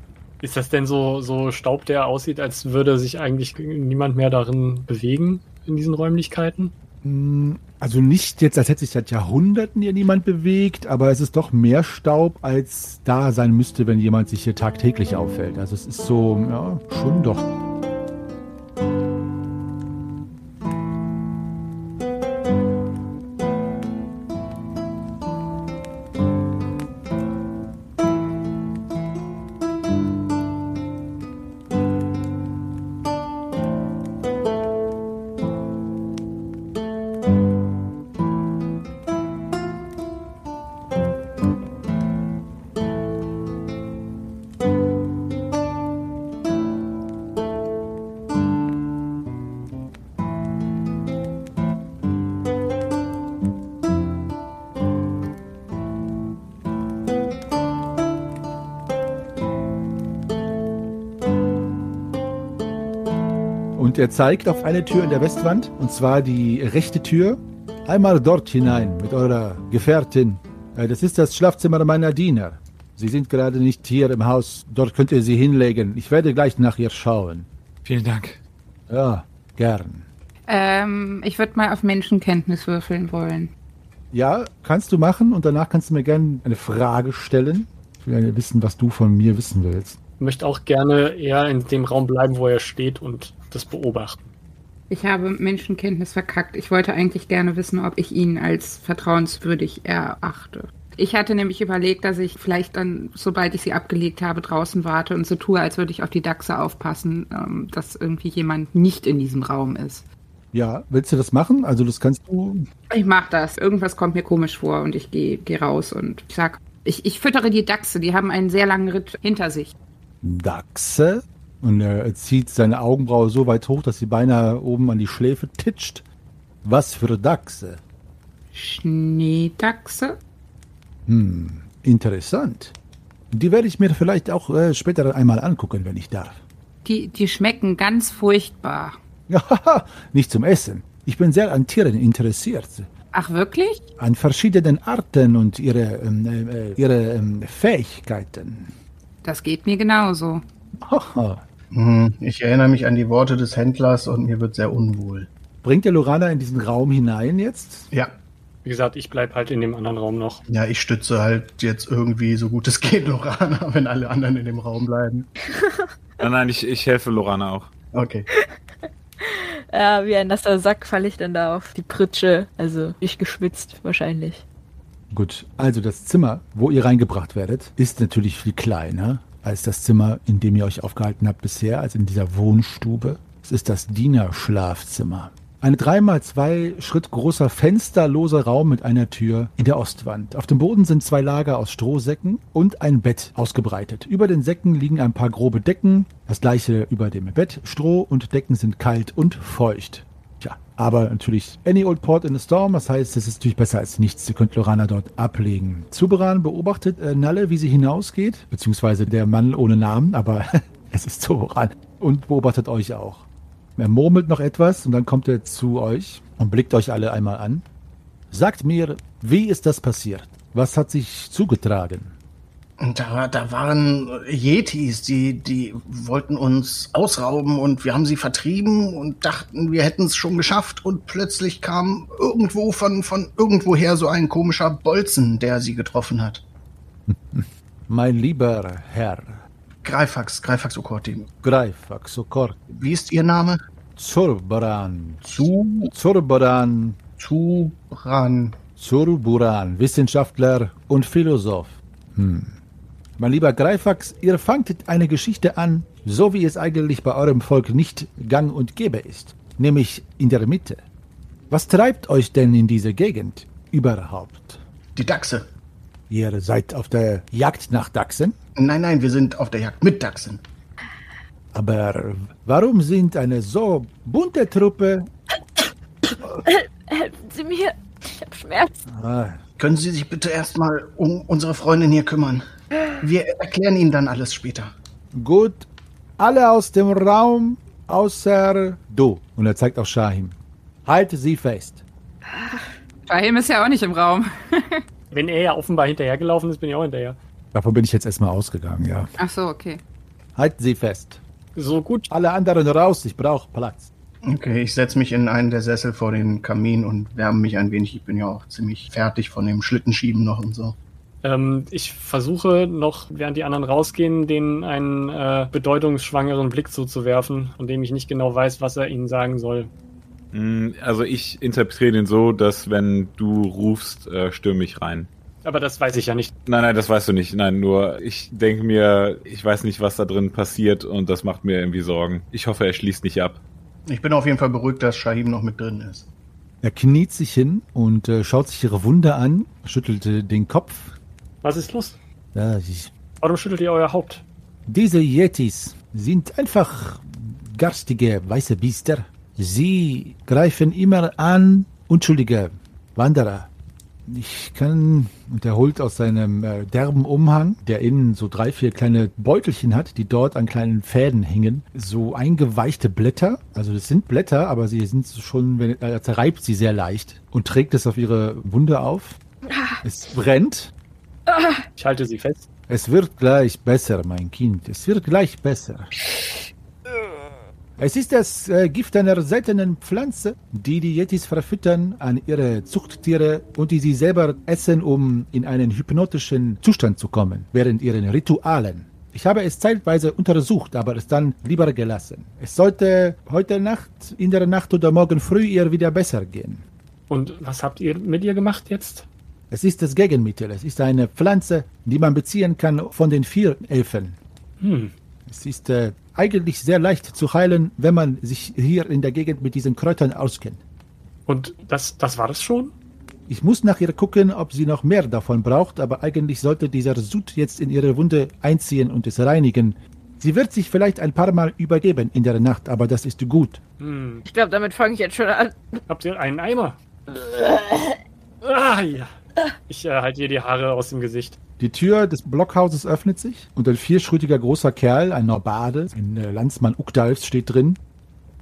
B: Ist das denn so, so Staub, der aussieht, als würde sich eigentlich niemand mehr darin bewegen in diesen Räumlichkeiten?
A: Hm, Also nicht jetzt, als hätte sich seit Jahrhunderten hier niemand bewegt, aber es ist doch mehr Staub, als da sein müsste, wenn jemand sich hier tagtäglich auffällt. Also es ist so, ja, schon doch. Und er zeigt auf eine Tür in der Westwand, und zwar die rechte Tür. Einmal dort hinein mit eurer Gefährtin. Äh, Das ist das Schlafzimmer meiner Diener. Sie sind gerade nicht hier im Haus. Dort könnt ihr sie hinlegen. Ich werde gleich nach ihr schauen.
G: Vielen Dank.
A: Ja, gern.
D: Ähm, ich würde mal auf Menschenkenntnis würfeln wollen.
A: Ja, kannst du machen und danach kannst du mir gerne eine Frage stellen. Ich will ja wissen, was du von mir wissen willst.
B: Ich möchte auch gerne eher in dem Raum bleiben, wo er steht und das beobachten.
D: Ich habe Menschenkenntnis verkackt. Ich wollte eigentlich gerne wissen, ob ich ihn als vertrauenswürdig erachte. Ich hatte nämlich überlegt, dass ich vielleicht dann, sobald ich sie abgelegt habe, draußen warte und so tue, als würde ich auf die Dachse aufpassen, ähm, dass irgendwie jemand nicht in diesem Raum ist.
A: Ja, willst du das machen? Also das kannst du.
D: Ich mach das. Irgendwas kommt mir komisch vor und ich gehe geh raus und sag, ich, ich füttere die Dachse. Die haben einen sehr langen Ritt hinter sich.
A: Dachse? Und er zieht seine Augenbraue so weit hoch, dass sie beinahe oben an die Schläfe titscht. Was für Dachse.
D: Schneedachse?
A: Hm, interessant. Die werde ich mir vielleicht auch äh, später einmal angucken, wenn ich darf.
D: Die, die schmecken ganz furchtbar.
A: Ja, nicht zum Essen. Ich bin sehr an Tieren interessiert.
D: Ach, wirklich?
A: An verschiedenen Arten und ihre, ähm, äh, ihre ähm, Fähigkeiten.
D: Das geht mir genauso.
A: Haha.
C: Hm, Ich erinnere mich an die Worte des Händlers und mir wird sehr unwohl.
A: Bringt der Lorana in diesen Raum hinein jetzt?
C: Ja,
B: Wie gesagt, ich bleib halt in dem anderen Raum noch.
C: ja, ich stütze halt jetzt irgendwie so gut es geht Lorana, wenn alle anderen in dem Raum bleiben.
G: Nein, nein, ich, ich helfe Lorana auch.
C: Okay.
E: Ja, wie ein nasser Sack falle ich dann da auf die Pritsche. Also ich geschwitzt wahrscheinlich.
A: Gut, also das Zimmer, wo ihr reingebracht werdet, ist natürlich viel kleiner als das Zimmer, in dem ihr euch aufgehalten habt bisher, also in dieser Wohnstube. Es ist das Dienerschlafzimmer. Ein 3x2 Schritt großer fensterloser Raum mit einer Tür in der Ostwand. Auf dem Boden sind zwei Lager aus Strohsäcken und ein Bett ausgebreitet. Über den Säcken liegen ein paar grobe Decken, das gleiche über dem Bett. Stroh und Decken sind kalt und feucht. Aber natürlich any old port in a storm, das heißt, es ist natürlich besser als nichts. Ihr könnt Lorana dort ablegen. Zuberan beobachtet äh, Nalle, wie sie hinausgeht, beziehungsweise der Mann ohne Namen, aber es ist Zuberan. Und beobachtet euch auch. Er murmelt noch etwas und dann kommt er zu euch und blickt euch alle einmal an. Sagt mir, wie ist das passiert? Was hat sich zugetragen?
C: Und da, da waren Yetis, die, die wollten uns ausrauben und wir haben sie vertrieben und dachten, wir hätten es schon geschafft und plötzlich kam irgendwo von, von irgendwoher so ein komischer Bolzen, der sie getroffen hat.
A: Mein lieber Herr
C: Greifax, Greifax Okorti.
A: Greifax Okort,
C: Wie ist Ihr Name?
A: Zurbaran,
C: Zu,
A: Zurbaran,
C: Zubran.
A: Zurburan, Wissenschaftler und Philosoph. Hm. Mein lieber Greifax, ihr fangt eine Geschichte an, so wie es eigentlich bei eurem Volk nicht gang und gäbe ist, nämlich in der Mitte. Was treibt euch denn in diese Gegend überhaupt?
C: Die Dachse.
A: Ihr seid auf der Jagd nach Dachsen?
C: Nein, nein, wir sind auf der Jagd mit Dachsen.
A: Aber warum sind eine so bunte Truppe...
E: Helfen Sie mir. Ich habe Schmerzen.
A: Ah,
C: Können Sie sich bitte erstmal um unsere Freundin hier kümmern? Wir erklären Ihnen dann alles später.
A: gut, alle aus dem Raum, außer du. Und er zeigt auf Shahim. Halte sie fest.
D: Fahim ist ja auch nicht im Raum.
B: Wenn er ja offenbar hinterhergelaufen ist, bin ich auch hinterher.
A: Davon bin ich jetzt erstmal ausgegangen, ja.
D: Ach so, okay.
A: Halten Sie fest.
B: So gut.
A: Alle anderen raus, ich brauche Platz.
C: Okay, ich setze mich in einen der Sessel vor den Kamin und wärme mich ein wenig. Ich bin ja auch ziemlich fertig von dem Schlittenschieben noch und so.
B: Ähm, ich versuche noch, während die anderen rausgehen, denen einen äh, bedeutungsschwangeren Blick zuzuwerfen, von dem ich nicht genau weiß, was er ihnen sagen soll.
G: Mm, Also ich interpretiere den so, dass wenn du rufst, äh, stürme ich rein.
B: Aber das weiß ich ja nicht.
G: Nein, nein, das weißt du nicht. Nein, nur ich denke mir, ich weiß nicht, was da drin passiert und das macht mir irgendwie Sorgen. Ich hoffe, er schließt nicht ab.
C: Ich bin auf jeden Fall beruhigt, dass Shahim noch mit drin ist.
A: Er kniet sich hin und äh, schaut sich ihre Wunde an, schüttelt äh, den Kopf.
B: Was ist los?
A: Ja, ich,
B: Warum schüttelt ihr euer Haupt?
A: diese Yetis sind einfach garstige weiße Biester. Sie greifen immer an unschuldige Wanderer. Ich kann, und er holt aus seinem äh, derben Umhang, der innen so drei, vier kleine Beutelchen hat, die dort an kleinen Fäden hängen, so eingeweichte Blätter. Also das sind Blätter, aber sie sind schon, wenn, er zerreibt sie sehr leicht und trägt es auf ihre Wunde auf. Es brennt.
B: Ich halte sie fest.
A: Es wird gleich besser, mein Kind. Es wird gleich besser. Es ist das äh, Gift einer seltenen Pflanze, die die Yetis verfüttern an ihre Zuchttiere und die sie selber essen, um in einen hypnotischen Zustand zu kommen, während ihren Ritualen. Ich habe es zeitweise untersucht, aber es dann lieber gelassen. Es sollte heute Nacht, in der Nacht oder morgen früh ihr wieder besser gehen.
B: Und was habt ihr mit ihr gemacht jetzt?
A: Es ist das Gegenmittel. Es ist eine Pflanze, die man beziehen kann von den vier Elfen.
B: Hm.
A: Es ist äh, eigentlich sehr leicht zu heilen, wenn man sich hier in der Gegend mit diesen Kräutern auskennt.
B: Und das, das war das schon?
A: Ich muss nach ihr gucken, ob sie noch mehr davon braucht, aber eigentlich sollte dieser Sud jetzt in ihre Wunde einziehen und es reinigen. Sie wird sich vielleicht ein paar Mal übergeben in der Nacht, aber das ist gut.
B: Hm.
E: Ich glaube, damit fange ich jetzt schon an.
B: Habt ihr einen Eimer? ah, ja. Ich äh, halte ihr die Haare aus dem Gesicht.
A: Die Tür des Blockhauses öffnet sich und ein vierschrötiger großer Kerl, ein Norbade, ein äh, Landsmann Ukdalfs steht drin.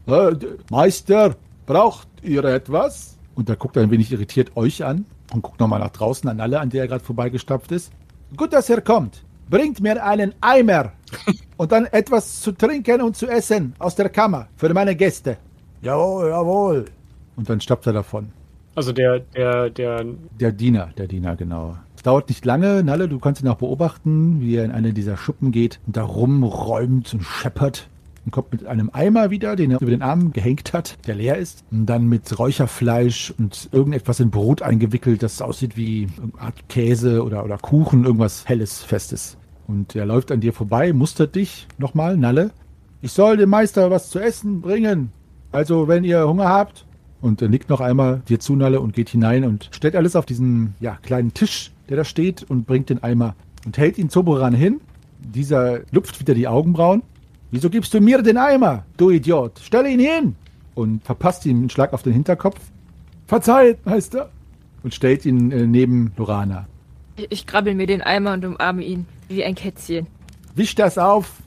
A: Äh, Meister, braucht ihr etwas? Und er guckt ein wenig irritiert euch an und guckt nochmal nach draußen an alle, an der er gerade vorbeigestapft ist. Gut, dass ihr kommt. Bringt mir einen Eimer und dann etwas zu trinken und zu essen aus der Kammer für meine Gäste. Jawohl, jawohl. Und dann stapft er davon.
B: Also der, der, der,
A: Der Diener, der Diener, genau. Es dauert nicht lange, Nalle, du kannst ihn auch beobachten, wie er in eine dieser Schuppen geht und da rumräumt und scheppert und kommt mit einem Eimer wieder, den er über den Arm gehängt hat, der leer ist. Und dann mit Räucherfleisch und irgendetwas in Brot eingewickelt, das aussieht wie eine Art Käse oder, oder Kuchen, irgendwas Helles, Festes. Und er läuft an dir vorbei, mustert dich nochmal, Nalle. Ich soll dem Meister was zu essen bringen. Also, wenn ihr Hunger habt, und er nickt noch einmal dir zu, Nalle, und geht hinein und stellt alles auf diesen ja, kleinen Tisch, der da steht, und bringt den Eimer und hält ihn Zoboran hin. Dieser lupft wieder die Augenbrauen. Wieso gibst du mir den Eimer, du Idiot? Stell ihn hin! Und verpasst ihm einen Schlag auf den Hinterkopf. Verzeiht, Meister! Und stellt ihn äh, neben Lorana.
E: Ich, ich krabbel mir den Eimer und umarme ihn. Wie ein Kätzchen.
A: Wisch das auf!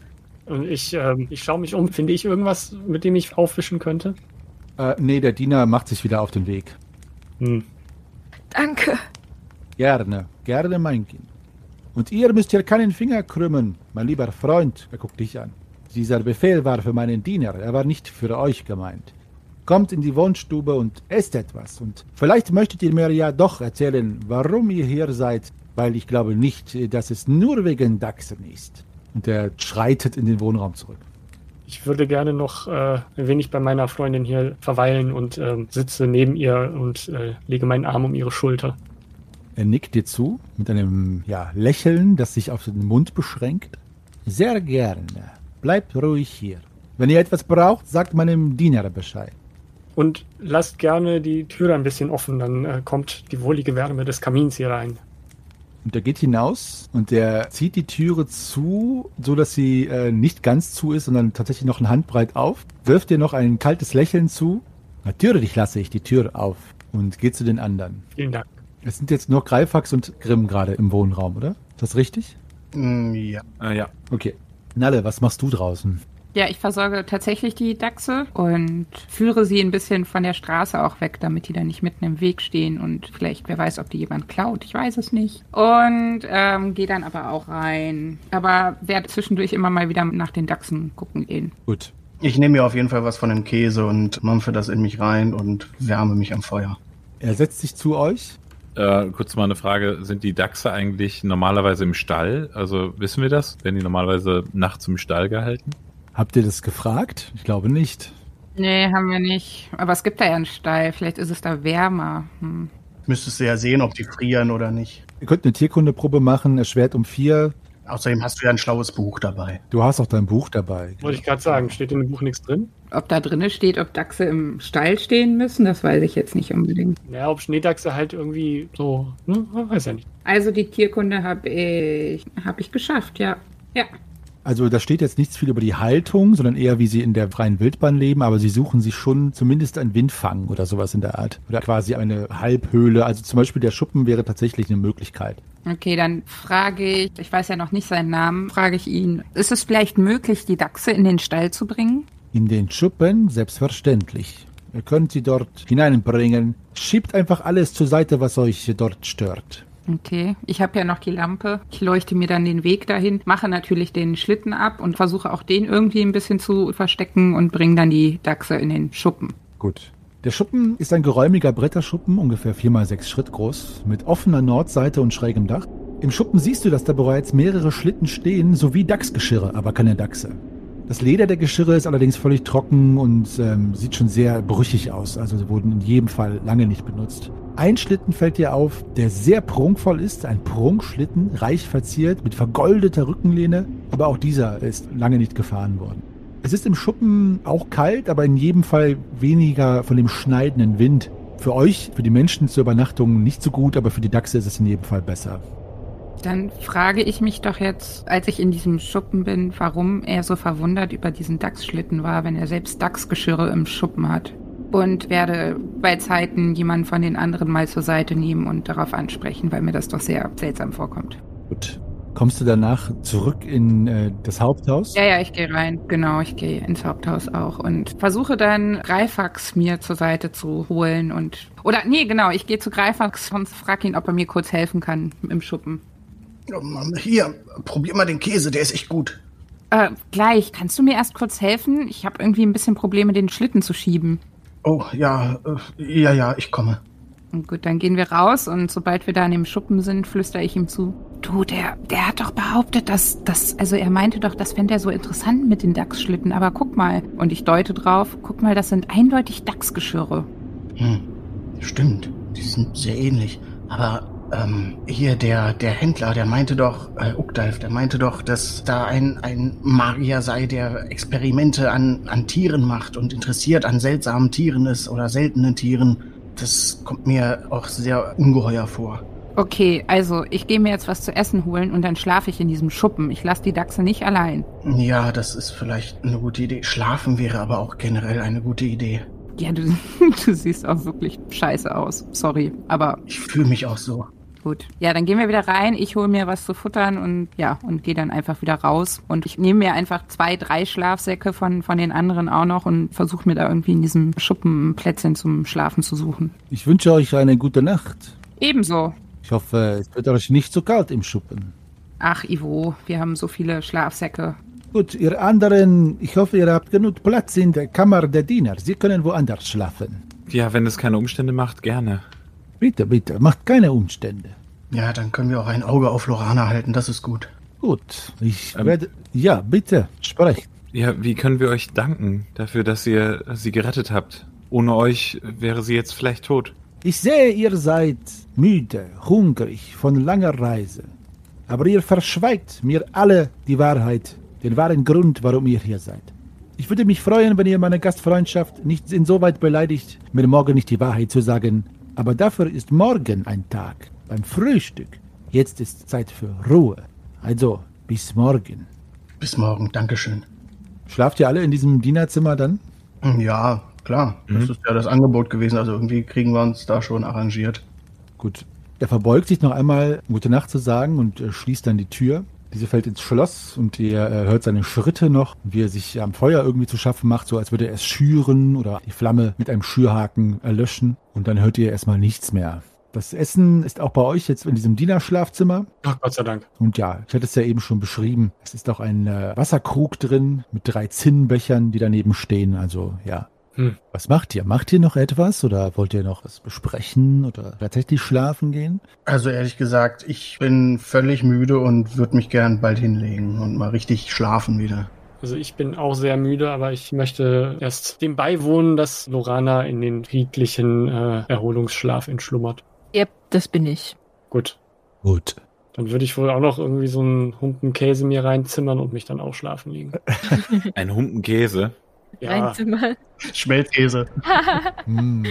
B: und ich, ähm, ich schaue mich um. Finde ich irgendwas, mit dem ich aufwischen könnte?
A: Äh, nee, der Diener macht sich wieder auf den Weg.
B: Hm.
E: Danke.
A: Gerne, gerne, mein Kind. Und ihr müsst hier keinen Finger krümmen, mein lieber Freund. Er guckt dich an. Dieser Befehl war für meinen Diener, er war nicht für euch gemeint. Kommt in die Wohnstube und esst etwas. Und vielleicht möchtet ihr mir ja doch erzählen, warum ihr hier seid, weil ich glaube nicht, dass es nur wegen Dachsen ist. Und er schreitet in den Wohnraum zurück.
B: Ich würde gerne noch äh, ein wenig bei meiner Freundin hier verweilen und ähm, sitze neben ihr und äh, lege meinen Arm um ihre Schulter.
A: Er nickt dir zu mit einem ja, Lächeln, das sich auf den Mund beschränkt. Sehr gerne. Bleibt ruhig hier. Wenn ihr etwas braucht, sagt meinem Diener Bescheid.
B: Und lasst gerne die Tür ein bisschen offen, dann äh, kommt die wohlige Wärme des Kamins hier rein.
A: Und er geht hinaus und er zieht die Türe zu, so dass sie äh, nicht ganz zu ist, sondern tatsächlich noch ein Handbreit auf. Wirft dir noch ein kaltes Lächeln zu. Natürlich lasse ich die Tür auf und geht zu den anderen.
B: Vielen Dank.
A: Es sind jetzt nur Greifax und Grimm gerade im Wohnraum, oder? Ist das richtig?
C: Mm, ja.
G: Äh, ja.
A: Okay. Nalle, was machst du draußen?
D: Ja, ich versorge tatsächlich die Dachse und führe sie ein bisschen von der Straße auch weg, damit die da nicht mitten im Weg stehen und vielleicht, wer weiß, ob die jemand klaut, ich weiß es nicht. Und ähm, gehe dann aber auch rein. Aber werde zwischendurch immer mal wieder nach den Dachsen gucken gehen.
A: Gut.
C: Ich nehme mir auf jeden Fall was von dem Käse und mampfe das in mich rein und wärme mich am Feuer.
A: Er setzt sich zu euch.
G: Äh, kurz mal eine Frage, sind die Dachse eigentlich normalerweise im Stall? Also wissen wir das? Werden die normalerweise nachts im Stall gehalten?
A: Habt ihr das gefragt? Ich glaube nicht.
D: Nee, haben wir nicht. Aber es gibt da ja einen Stall. Vielleicht ist es da wärmer. Hm.
C: Müsstest du ja sehen, ob die frieren oder nicht.
A: Ihr könnt eine Tierkundeprobe machen, erschwert um vier.
C: Außerdem hast du ja ein schlaues Buch dabei.
A: Du hast auch dein Buch dabei.
B: Wollte ich gerade sagen, steht in dem Buch nichts drin?
D: Ob da drinne steht, ob Dachse im Stall stehen müssen, das weiß ich jetzt nicht unbedingt.
B: Ja, ob Schneedachse halt irgendwie so, ne, weiß ja nicht.
D: Also die Tierkunde habe ich, hab ich geschafft, ja. Ja.
A: Also da steht jetzt nichts viel über die Haltung, sondern eher, wie sie in der freien Wildbahn leben, aber sie suchen sich schon zumindest einen Windfang oder sowas in der Art. Oder quasi eine Halbhöhle. Also zum Beispiel der Schuppen wäre tatsächlich eine Möglichkeit.
D: Okay, dann frage ich, ich weiß ja noch nicht seinen Namen, frage ich ihn, ist es vielleicht möglich, die Dachse in den Stall zu bringen?
A: In den Schuppen selbstverständlich. Ihr könnt sie dort hineinbringen. Schiebt einfach alles zur Seite, was euch dort stört.
D: Okay, ich habe ja noch die Lampe. Ich leuchte mir dann den Weg dahin, mache natürlich den Schlitten ab und versuche auch den irgendwie ein bisschen zu verstecken und bringe dann die Dachse in den Schuppen.
A: Gut. Der Schuppen ist ein geräumiger Bretterschuppen, ungefähr 4 mal 6 Schritt groß, mit offener Nordseite und schrägem Dach. Im Schuppen siehst du, dass da bereits mehrere Schlitten stehen, sowie Dachsgeschirre, aber keine Dachse. Das Leder der Geschirre ist allerdings völlig trocken und ähm, sieht schon sehr brüchig aus, also sie wurden in jedem Fall lange nicht benutzt. Ein Schlitten fällt dir auf, der sehr prunkvoll ist, ein Prunkschlitten, reich verziert, mit vergoldeter Rückenlehne, aber auch dieser ist lange nicht gefahren worden. Es ist im Schuppen auch kalt, aber in jedem Fall weniger von dem schneidenden Wind. Für euch, für die Menschen zur Übernachtung nicht so gut, aber für die Dachse ist es in jedem Fall besser.
D: Dann frage ich mich doch jetzt, als ich in diesem Schuppen bin, warum er so verwundert über diesen Dachsschlitten war, wenn er selbst Dachsgeschirre im Schuppen hat. Und werde bei Zeiten jemanden von den anderen mal zur Seite nehmen und darauf ansprechen, weil mir das doch sehr seltsam vorkommt.
A: Gut. Kommst du danach zurück in äh, das Haupthaus?
D: Ja, ja, ich gehe rein. Genau, ich gehe ins Haupthaus auch und versuche dann Greifax mir zur Seite zu holen und oder nee, genau, ich gehe zu Greifax und frage ihn, ob er mir kurz helfen kann im Schuppen.
C: Hier, probier mal den Käse, der ist echt gut.
D: Äh, gleich. Kannst du mir erst kurz helfen? Ich habe irgendwie ein bisschen Probleme, den Schlitten zu schieben.
C: Oh, ja, äh, ja, ja, ich komme.
D: Und gut, dann gehen wir raus und sobald wir da in dem Schuppen sind, flüstere ich ihm zu. Du, der, der hat doch behauptet, dass, dass, also er meinte doch, das fände er so interessant mit den Dachsschlitten, aber guck mal. Und ich deute drauf, guck mal, das sind eindeutig Dachsgeschirre.
C: Hm, stimmt, die sind sehr ähnlich. Aber ähm, hier der, der Händler, der meinte doch, äh, Ukdalf, der meinte doch, dass da ein, ein Magier sei, der Experimente an, an Tieren macht und interessiert an seltsamen Tieren ist oder seltenen Tieren. Das kommt mir auch sehr ungeheuer vor.
D: Okay, also ich gehe mir jetzt was zu essen holen und dann schlafe ich in diesem Schuppen. Ich lasse die Dachse nicht allein.
C: Ja, das ist vielleicht eine gute Idee. Schlafen wäre aber auch generell eine gute Idee.
D: Ja, du, du siehst auch wirklich scheiße aus. Sorry, aber
C: Ich fühle mich auch so.
D: Gut. Ja, dann gehen wir wieder rein. Ich hole mir was zu futtern und ja, und gehe dann einfach wieder raus. Und ich nehme mir einfach zwei, drei Schlafsäcke von, von den anderen auch noch und versuche mir da irgendwie in diesem Schuppen Plätzchen zum Schlafen zu suchen.
A: Ich wünsche euch eine gute Nacht.
D: Ebenso.
A: Ich hoffe, es wird euch nicht so kalt im Schuppen.
D: Ach, Ivo, wir haben so viele Schlafsäcke.
A: Gut, ihr anderen, ich hoffe, ihr habt genug Platz in der Kammer der Diener. Sie können woanders schlafen.
G: Ja, wenn es keine Umstände macht, gerne.
A: Bitte, bitte, macht keine Umstände.
C: Ja, dann können wir auch ein Auge auf Lorana halten, das ist gut.
A: Gut, ich
G: Ähm.
A: werde... Ja, bitte, sprecht.
G: Ja, wie können wir euch danken dafür, dass ihr sie gerettet habt? Ohne euch wäre sie jetzt vielleicht tot.
A: Ich sehe, ihr seid müde, hungrig von langer Reise. Aber ihr verschweigt mir alle die Wahrheit, den wahren Grund, warum ihr hier seid. Ich würde mich freuen, wenn ihr meine Gastfreundschaft nicht insoweit beleidigt, mir morgen nicht die Wahrheit zu sagen. Aber dafür ist morgen ein Tag, beim Frühstück. Jetzt ist Zeit für Ruhe. Also, bis morgen.
C: Bis morgen, Dankeschön.
A: Schlaft ihr alle in diesem Dienerzimmer dann?
C: Ja, klar. Das ist ja das Angebot gewesen. Also irgendwie kriegen wir uns da schon arrangiert.
A: Gut. Er verbeugt sich noch einmal, gute Nacht zu sagen und äh, schließt dann die Tür. Diese fällt ins Schloss und ihr äh, hört seine Schritte noch, wie er sich am Feuer irgendwie zu schaffen macht, so als würde er es schüren oder die Flamme mit einem Schürhaken erlöschen. Und dann hört ihr erstmal nichts mehr. Das Essen ist auch bei euch jetzt in diesem Dienerschlafzimmer.
B: Ach, Gott sei Dank.
A: Und ja, ich hatte es ja eben schon beschrieben. Es ist auch ein äh, Wasserkrug drin mit drei Zinnbechern, die daneben stehen. Also ja.
B: Hm.
A: Was macht ihr? Macht ihr noch etwas oder wollt ihr noch was besprechen oder tatsächlich schlafen gehen?
C: Also ehrlich gesagt, ich bin völlig müde und würde mich gern bald hinlegen und mal richtig schlafen wieder.
B: Also ich bin auch sehr müde, aber ich möchte erst dem beiwohnen, dass Lorana in den friedlichen äh, Erholungsschlaf entschlummert.
E: Yep, das bin ich.
B: Gut.
A: Gut.
B: Dann würde ich wohl auch noch irgendwie so einen Humpen Käse mir reinzimmern und mich dann auch schlafen legen.
G: Ein Humpen Käse.
B: Ja,
E: Reinzimmer.
C: Schmelzkäse.
A: Mm,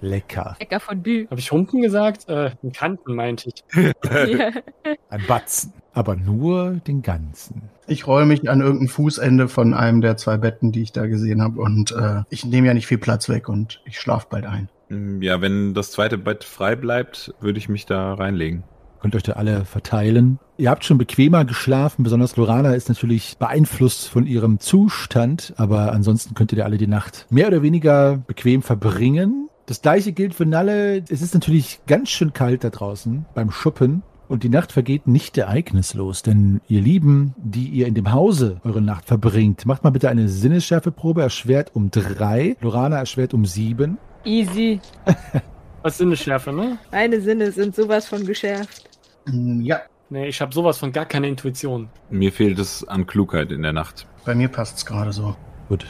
A: lecker.
E: Lecker Fondue.
B: habe ich Humpen gesagt? Äh, einen Kanten meinte ich.
E: ja.
A: Ein Batzen. Aber nur den ganzen.
C: Ich roll mich an irgendein Fußende von einem der zwei Betten, die ich da gesehen habe. Und äh, ich nehme ja nicht viel Platz weg und ich schlaf bald ein.
G: Mm, Ja, wenn das zweite Bett frei bleibt, würde ich mich da reinlegen.
A: Könnt euch da alle verteilen. Ihr habt schon bequemer geschlafen, besonders Lorana ist natürlich beeinflusst von ihrem Zustand, aber ansonsten könnt ihr alle die Nacht mehr oder weniger bequem verbringen. Das gleiche gilt für Nalle. Es ist natürlich ganz schön kalt da draußen beim Schuppen. Und die Nacht vergeht nicht ereignislos, denn ihr Lieben, die ihr in dem Hause eure Nacht verbringt, macht mal bitte eine Sinnesschärfeprobe, erschwert um drei, Lorana erschwert um sieben.
E: Easy.
B: Was sind eine Schärfe, ne?
E: Meine Sinne sind sowas von geschärft.
C: Mm, Ja,
B: Nee, ich habe sowas von gar keine Intuition.
G: Mir fehlt es an Klugheit in der Nacht.
C: bei mir passt's gerade so.
A: Gut.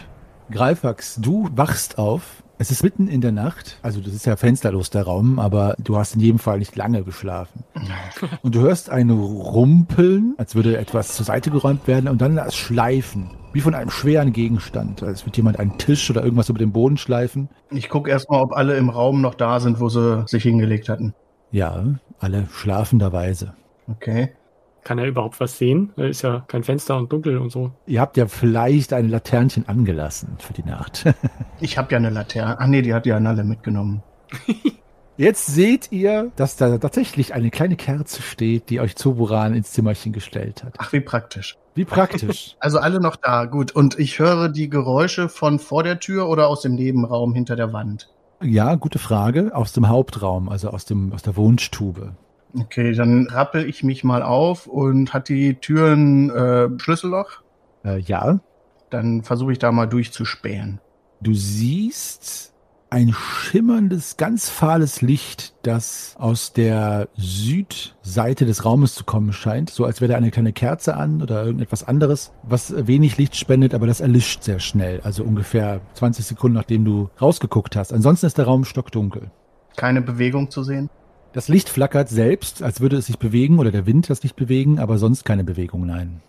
A: Greifax, du wachst auf. Es ist mitten in der Nacht. Also das ist ja fensterlos der Raum, aber du hast in jedem Fall nicht lange geschlafen. Und du hörst ein Rumpeln, als würde etwas zur Seite geräumt werden und dann das Schleifen, wie von einem schweren Gegenstand. Als würde jemand einen Tisch oder irgendwas über den Boden schleifen.
C: Ich gucke erstmal, ob alle im Raum noch da sind, wo sie sich hingelegt hatten.
A: Ja, alle schlafenderweise.
C: Okay.
B: Kann er überhaupt was sehen? Da ist ja kein Fenster und dunkel und so.
A: Ihr habt ja vielleicht ein Laternchen angelassen für die Nacht.
C: Ich habe ja eine Laterne. Ach nee, die hat ja Nalle mitgenommen.
A: Jetzt seht ihr, dass da tatsächlich eine kleine Kerze steht, die euch Zoburan ins Zimmerchen gestellt hat.
C: Ach, wie praktisch.
A: Wie praktisch.
C: Also alle noch da, gut. Und ich höre die Geräusche von vor der Tür oder aus dem Nebenraum hinter der Wand.
A: Ja, gute Frage. Aus dem Hauptraum, also aus, dem, aus der Wohnstube.
C: Okay, dann rappel ich mich mal auf und hat die Tür ein äh, Schlüsselloch?
A: Äh, ja,
C: Dann versuche ich da mal durchzuspähen.
A: Du siehst ein schimmerndes, ganz fahles Licht, das aus der Südseite des Raumes zu kommen scheint. So als wäre da eine kleine Kerze an oder irgendetwas anderes, was wenig Licht spendet, aber das erlischt sehr schnell. Also ungefähr 20 Sekunden, nachdem du rausgeguckt hast. Ansonsten ist der Raum stockdunkel.
C: Keine Bewegung zu sehen?
A: Das Licht flackert selbst, als würde es sich bewegen oder der Wind das Licht bewegen, aber sonst keine Bewegung, nein.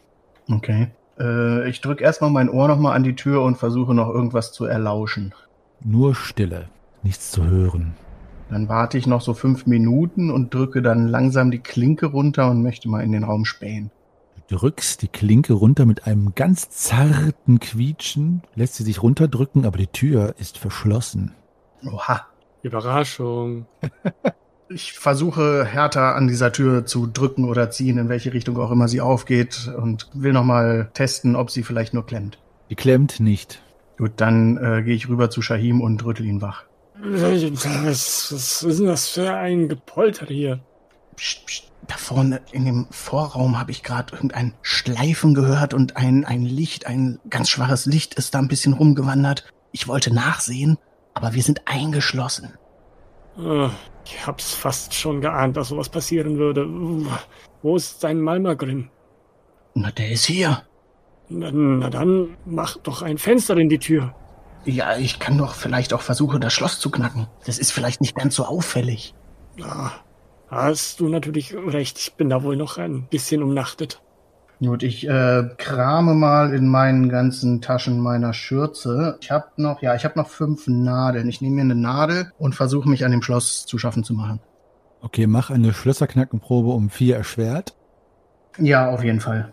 C: Okay. Äh, ich drücke erstmal mein Ohr nochmal an die Tür und versuche noch irgendwas zu erlauschen.
A: Nur Stille, nichts zu hören.
C: Dann warte ich noch so fünf Minuten und drücke dann langsam die Klinke runter und möchte mal in den Raum spähen.
A: Du drückst die Klinke runter mit einem ganz zarten Quietschen, lässt sie sich runterdrücken, aber die Tür ist verschlossen.
C: Oha.
B: Überraschung.
C: Ich versuche härter an dieser Tür zu drücken oder ziehen, in welche Richtung auch immer sie aufgeht und will nochmal testen, ob sie vielleicht nur klemmt.
A: Die klemmt nicht.
C: Gut, dann äh, gehe ich rüber zu Shahim und rüttel ihn wach.
B: Was, was ist denn das für ein Gepolter hier?
C: Psst, psst. Da vorne in dem Vorraum habe ich gerade irgendein Schleifen gehört und ein, ein Licht, ein ganz schwaches Licht ist da ein bisschen rumgewandert. Ich wollte nachsehen, aber wir sind eingeschlossen.
B: Ah, Ich hab's fast schon geahnt, dass sowas passieren würde. Wo ist sein Malmagrim?
C: Na, der ist hier.
B: Na, na dann mach doch ein Fenster in die Tür.
C: Ja, ich kann doch vielleicht auch versuchen, das Schloss zu knacken. Das ist vielleicht nicht ganz so auffällig.
B: Ah, hast du natürlich recht. Ich bin da wohl noch ein bisschen umnachtet.
C: Gut, ich äh, krame mal in meinen ganzen Taschen meiner Schürze. Ich habe noch, ja, ich habe noch fünf Nadeln. Ich nehme mir eine Nadel und versuche mich an dem Schloss zu schaffen zu machen.
A: Okay, mach eine Schlösserknackenprobe um vier erschwert.
C: Ja, auf jeden Fall.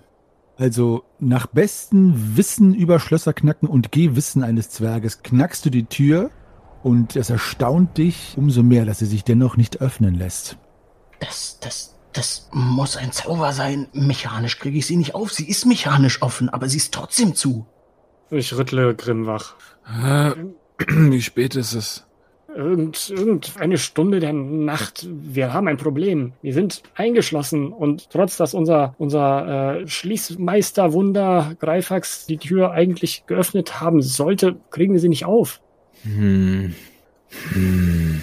A: Also nach bestem Wissen über Schlösserknacken und Gehwissen eines Zwerges knackst du die Tür und es erstaunt dich umso mehr, dass sie sich dennoch nicht öffnen lässt.
C: Das, das, das muss ein Zauber sein. Mechanisch kriege ich sie nicht auf. Sie ist mechanisch offen, aber sie ist trotzdem zu.
B: Ich rüttle Grimm wach.
G: Äh, wie spät ist es?
B: Irgend, irgendeine Stunde der Nacht. Wir haben ein Problem. Wir sind eingeschlossen und trotz, dass unser, unser äh, Schließmeister Wunder Greifax die Tür eigentlich geöffnet haben sollte, kriegen wir sie nicht auf.
G: Hm. Hm.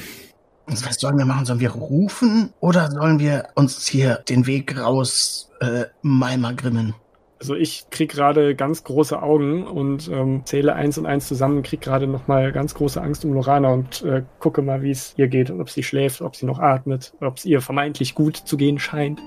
C: Was sollen wir machen? Sollen wir rufen oder sollen wir uns hier den Weg raus äh, Malma grimmen?
B: Also ich krieg gerade ganz große Augen und ähm, zähle eins und eins zusammen, krieg gerade noch mal ganz große Angst um Lorana und äh, gucke mal, wie es ihr geht, ob sie schläft, ob sie noch atmet, ob es ihr vermeintlich gut zu gehen scheint.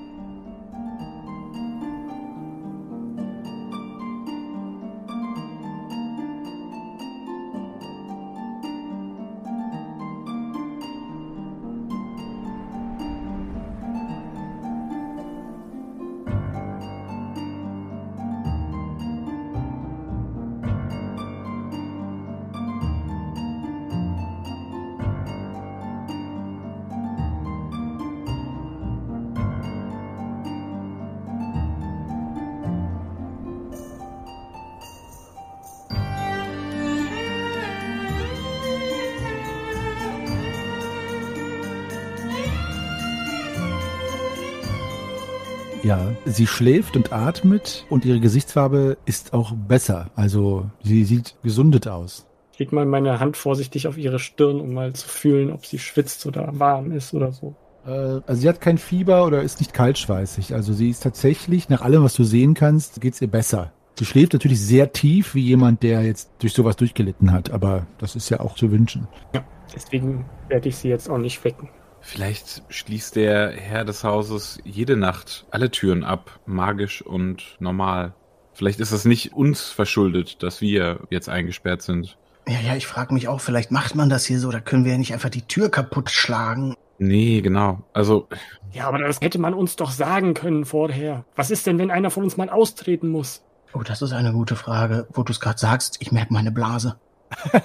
A: Ja, sie schläft und atmet und ihre Gesichtsfarbe ist auch besser. Also sie sieht gesundet aus.
B: Ich leg mal meine Hand vorsichtig auf ihre Stirn, um mal zu fühlen, ob sie schwitzt oder warm ist oder so.
A: Äh, also sie hat kein Fieber oder ist nicht kaltschweißig. Also sie ist tatsächlich, nach allem, was du sehen kannst, geht's ihr besser. Sie schläft natürlich sehr tief, wie jemand, der jetzt durch sowas durchgelitten hat, aber das ist ja auch zu wünschen.
B: Deswegen werde ich sie jetzt auch nicht wecken.
G: Vielleicht schließt der Herr des Hauses jede Nacht alle Türen ab, magisch und normal. Vielleicht ist es nicht uns verschuldet, dass wir jetzt eingesperrt sind.
C: Ja, ja, ich frage mich auch, vielleicht macht man das hier so, da können wir ja nicht einfach die Tür kaputt schlagen.
G: Nee, genau. Also,
B: Ja, aber das hätte man uns doch sagen können vorher. Was ist denn, wenn einer von uns mal austreten muss?
C: Oh, das ist eine gute Frage. Wo du es gerade sagst, ich merke meine Blase.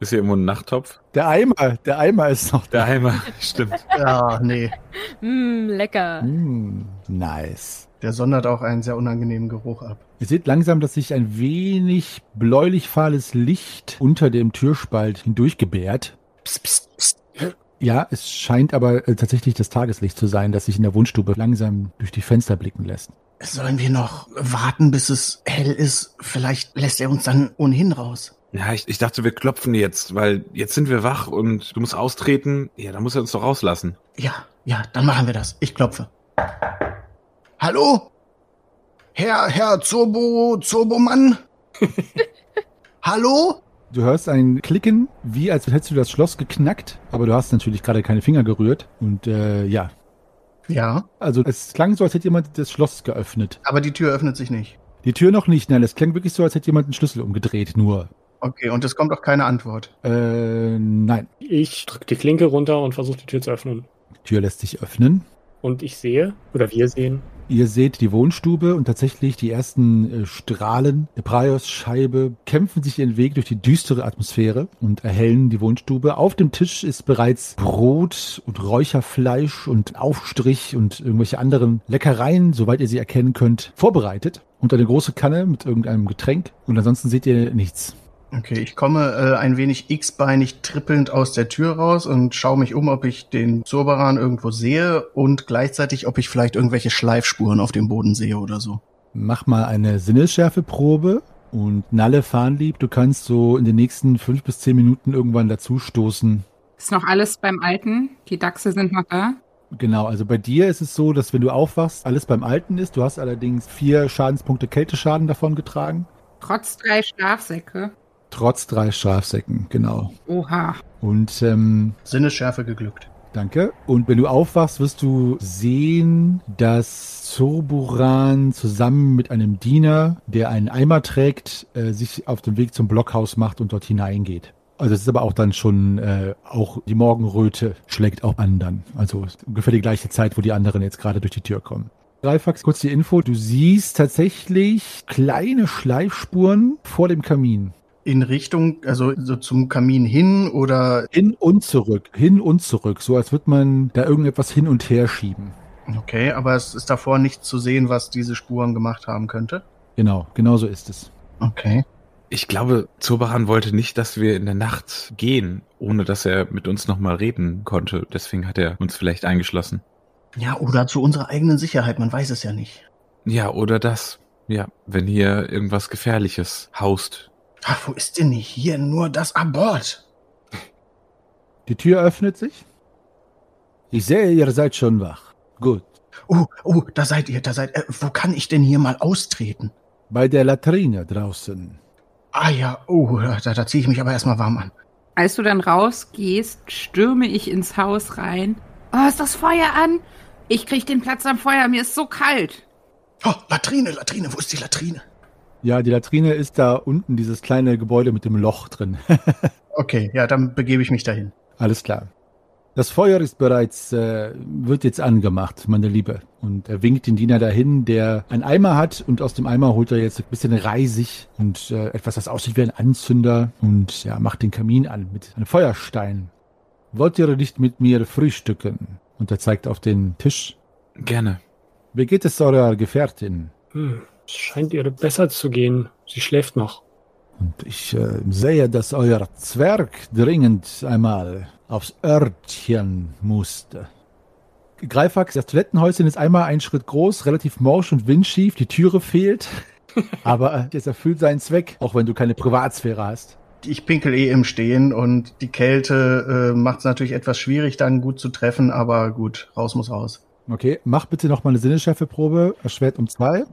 G: ist hier irgendwo ein Nachttopf?
A: Der Eimer, der Eimer ist noch
G: Der Eimer, stimmt.
C: Ja, nee.
E: Mm, lecker.
A: Mm, nice.
C: Der sondert auch einen sehr unangenehmen Geruch ab.
A: Ihr seht langsam, dass sich ein wenig bläulich-fahles Licht unter dem Türspalt hindurchgebärt.
C: Psst, psst, psst.
A: Ja, es scheint aber äh, tatsächlich das Tageslicht zu sein, das sich in der Wohnstube langsam durch die Fenster blicken lässt.
C: Sollen wir noch warten, bis es hell ist? Vielleicht lässt er uns dann ohnehin raus.
G: Ja, ich, ich dachte, wir klopfen jetzt, weil jetzt sind wir wach und du musst austreten. Ja, dann muss er uns doch rauslassen.
C: Ja, ja, dann machen wir das. Ich klopfe. Hallo? Herr, Herr Zobo, Zobomann? Hallo?
A: Du hörst ein Klicken, wie als hättest du das Schloss geknackt, aber du hast natürlich gerade keine Finger gerührt. Und äh, ja,
C: Ja,
A: also es klang so, als hätte jemand das Schloss geöffnet.
C: aber die Tür öffnet sich nicht.
A: Die Tür noch nicht, nein, es klang wirklich so, als hätte jemand einen Schlüssel umgedreht, nur.
C: Okay, und es kommt auch keine Antwort.
A: Äh, nein.
B: Ich drücke die Klinke runter und versuche die Tür zu öffnen.
A: Die Tür lässt sich öffnen.
B: Und ich sehe, oder wir sehen,
A: Ihr seht die Wohnstube und tatsächlich die ersten äh, Strahlen der Praios-Scheibe kämpfen sich ihren Weg durch die düstere Atmosphäre und erhellen die Wohnstube. Auf dem Tisch ist bereits Brot und Räucherfleisch und Aufstrich und irgendwelche anderen Leckereien, soweit ihr sie erkennen könnt, vorbereitet. Und eine große Kanne mit irgendeinem Getränk. Und ansonsten seht ihr nichts.
C: Okay, ich komme äh, ein wenig x-beinig trippelnd aus der Tür raus und schaue mich um, ob ich den Zurbaran irgendwo sehe und gleichzeitig, ob ich vielleicht irgendwelche Schleifspuren auf dem Boden sehe oder so.
A: Mach mal eine Sinnesschärfeprobe und Nalle Fahnlieb, du kannst so in den nächsten fünf bis zehn Minuten irgendwann dazu stoßen.
D: Ist noch alles beim Alten? Die Dachse sind noch da?
A: Genau, also bei dir ist es so, dass wenn du aufwachst, alles beim Alten ist. Du hast allerdings vier Schadenspunkte Kälteschaden davon getragen.
D: Trotz drei Schlafsäcke.
A: Trotz drei Strafsäcken, genau.
D: Oha.
A: Und ähm,
C: Sinnesschärfe geglückt.
A: danke. Und wenn du aufwachst, wirst du sehen, dass Zurburan zusammen mit einem Diener, der einen Eimer trägt, äh, sich auf den Weg zum Blockhaus macht und dort hineingeht. Also es ist aber auch dann schon, äh, auch die Morgenröte schlägt auch an dann. Also ungefähr die gleiche Zeit, wo die anderen jetzt gerade durch die Tür kommen. Greifax, kurz die Info. Du siehst tatsächlich kleine Schleifspuren vor dem Kamin.
C: In Richtung, also so zum Kamin hin oder.
A: Hin und zurück, hin und zurück, so als würde man da irgendetwas hin und her schieben.
C: Okay, aber es ist davor nicht zu sehen, was diese Spuren gemacht haben könnte.
A: Genau, genau so ist es.
C: Okay.
G: Ich glaube, Zobaran wollte nicht, dass wir in der Nacht gehen, ohne dass er mit uns nochmal reden konnte. Deswegen hat er uns vielleicht eingeschlossen.
C: Ja, oder zu unserer eigenen Sicherheit, man weiß es ja nicht.
G: Ja, oder das. Ja, wenn hier irgendwas Gefährliches haust.
C: Ach, wo ist denn nicht hier nur das Abort?
A: Die Tür öffnet sich. Ich sehe, ihr seid schon wach. Gut.
C: Oh, oh, da seid ihr, da seid, äh, wo kann ich denn hier mal austreten?
A: Bei der Latrine draußen.
C: Ah ja, oh, da, da ziehe ich mich aber erstmal warm an.
D: Als du dann rausgehst, stürme ich ins Haus rein. Oh, ist das Feuer an? Ich krieg den Platz am Feuer, mir ist so kalt.
C: Oh, Latrine, Latrine, wo ist die Latrine?
A: Ja, die Latrine ist da unten, dieses kleine Gebäude mit dem Loch drin.
C: Okay, ja, dann begebe ich mich dahin.
A: Alles klar. Das Feuer ist bereits, äh, wird jetzt angemacht, meine Liebe. Und er winkt den Diener dahin, der einen Eimer hat und aus dem Eimer holt er jetzt ein bisschen Reisig und äh, etwas, das aussieht wie ein Anzünder und ja, macht den Kamin an mit einem Feuerstein. Wollt ihr nicht mit mir frühstücken? Und er zeigt auf den Tisch.
G: Gerne.
A: Wie geht es eurer Gefährtin?
B: hm, es scheint ihr besser zu gehen. Sie schläft noch.
A: Und ich äh, sehe, dass euer Zwerg dringend einmal aufs Örtchen musste. Greifax, das Toilettenhäuschen ist einmal einen Schritt groß, relativ morsch und windschief, die Türe fehlt. Aber äh, es erfüllt seinen Zweck, auch wenn du keine Privatsphäre hast.
C: Ich pinkel eh im Stehen und die Kälte äh, macht es natürlich etwas schwierig, dann gut zu treffen, aber gut, raus muss raus.
A: Okay, mach bitte noch mal eine Sinneschärfeprobe, erschwert um zwei.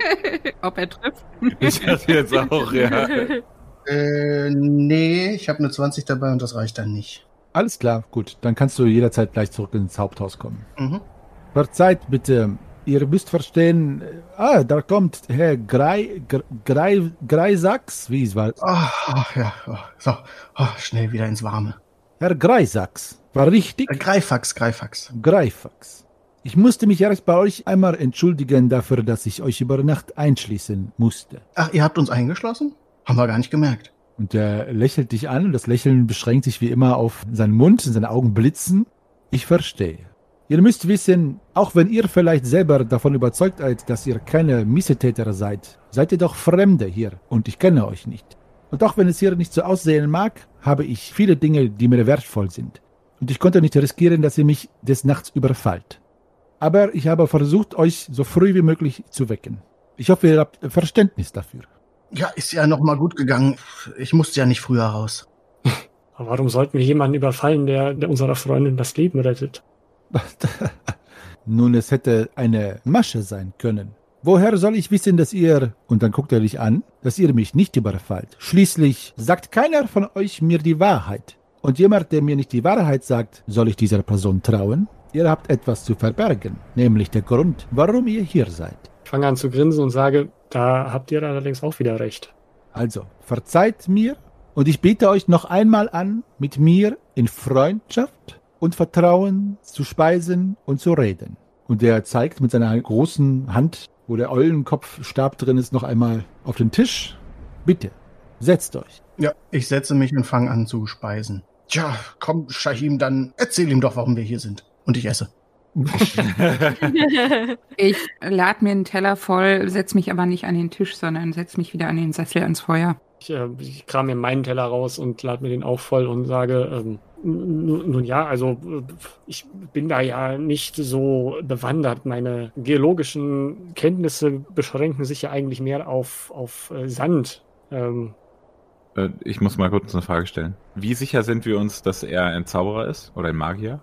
D: Ob er trifft?
G: Ich hatte jetzt auch, ja.
C: Äh, nee, ich habe eine 20 dabei und das reicht dann nicht.
A: Alles klar, gut, dann kannst du jederzeit gleich zurück ins Haupthaus kommen.
C: Mhm.
A: Verzeiht bitte, ihr müsst verstehen, äh, ah, da kommt Herr Grei, Gre- Grei, Greisachs, wie es war,
C: Ah, ach ja, so, oh, schnell wieder ins Warme.
A: Herr Greisachs, War richtig?
C: Äh, Greifax, Greifax.
A: Greifax. Ich musste mich erst bei euch einmal entschuldigen dafür, dass ich euch über Nacht einschließen musste.
C: Ach, ihr habt uns eingeschlossen? Haben wir gar nicht gemerkt.
A: Und er lächelt dich an und das Lächeln beschränkt sich wie immer auf seinen Mund und seine Augen blitzen. Ich verstehe. Ihr müsst wissen, auch wenn ihr vielleicht selber davon überzeugt seid, dass ihr keine Missetäter seid, seid ihr doch Fremde hier und ich kenne euch nicht. Und auch wenn es hier nicht so aussehen mag, habe ich viele Dinge, die mir wertvoll sind. Und ich konnte nicht riskieren, dass ihr mich des Nachts überfallt. Aber ich habe versucht, euch so früh wie möglich zu wecken. Ich hoffe, ihr habt Verständnis dafür.
C: Ja, ist ja noch mal gut gegangen. Ich musste ja nicht früher raus.
B: Aber warum sollten wir jemanden überfallen, der, der unserer Freundin das Leben rettet?
A: Nun, es hätte eine Masche sein können. Woher soll ich wissen, dass ihr, und dann guckt er dich an, dass ihr mich nicht überfallt? Schließlich sagt keiner von euch mir die Wahrheit. Und jemand, der mir nicht die Wahrheit sagt, soll ich dieser Person trauen? Ihr habt etwas zu verbergen, nämlich der Grund, warum ihr hier seid.
B: Ich fange an zu grinsen und sage, da habt ihr allerdings auch wieder recht.
A: Also, verzeiht mir und ich biete euch noch einmal an, mit mir in Freundschaft und Vertrauen zu speisen und zu reden. Und er zeigt mit seiner großen Hand, wo der Eulenkopfstab drin ist, noch einmal auf den Tisch. Bitte, setzt euch.
C: Ja, ich setze mich und fange an zu speisen. Tja, komm, Shahim, dann erzähl ihm doch, warum wir hier sind. Und ich esse.
D: Ich lad mir einen Teller voll, setz mich aber nicht an den Tisch, sondern setz mich wieder an den Sessel ans Feuer.
B: Ich, äh, ich kram mir meinen Teller raus und lade mir den auch voll und sage, ähm, nun, nun ja, also äh, ich bin da ja nicht so bewandert. Meine geologischen Kenntnisse beschränken sich ja eigentlich mehr auf, auf äh, Sand. Ähm,
G: Äh, Ich muss mal kurz eine Frage stellen. Wie sicher sind wir uns, dass er ein Zauberer ist oder ein Magier?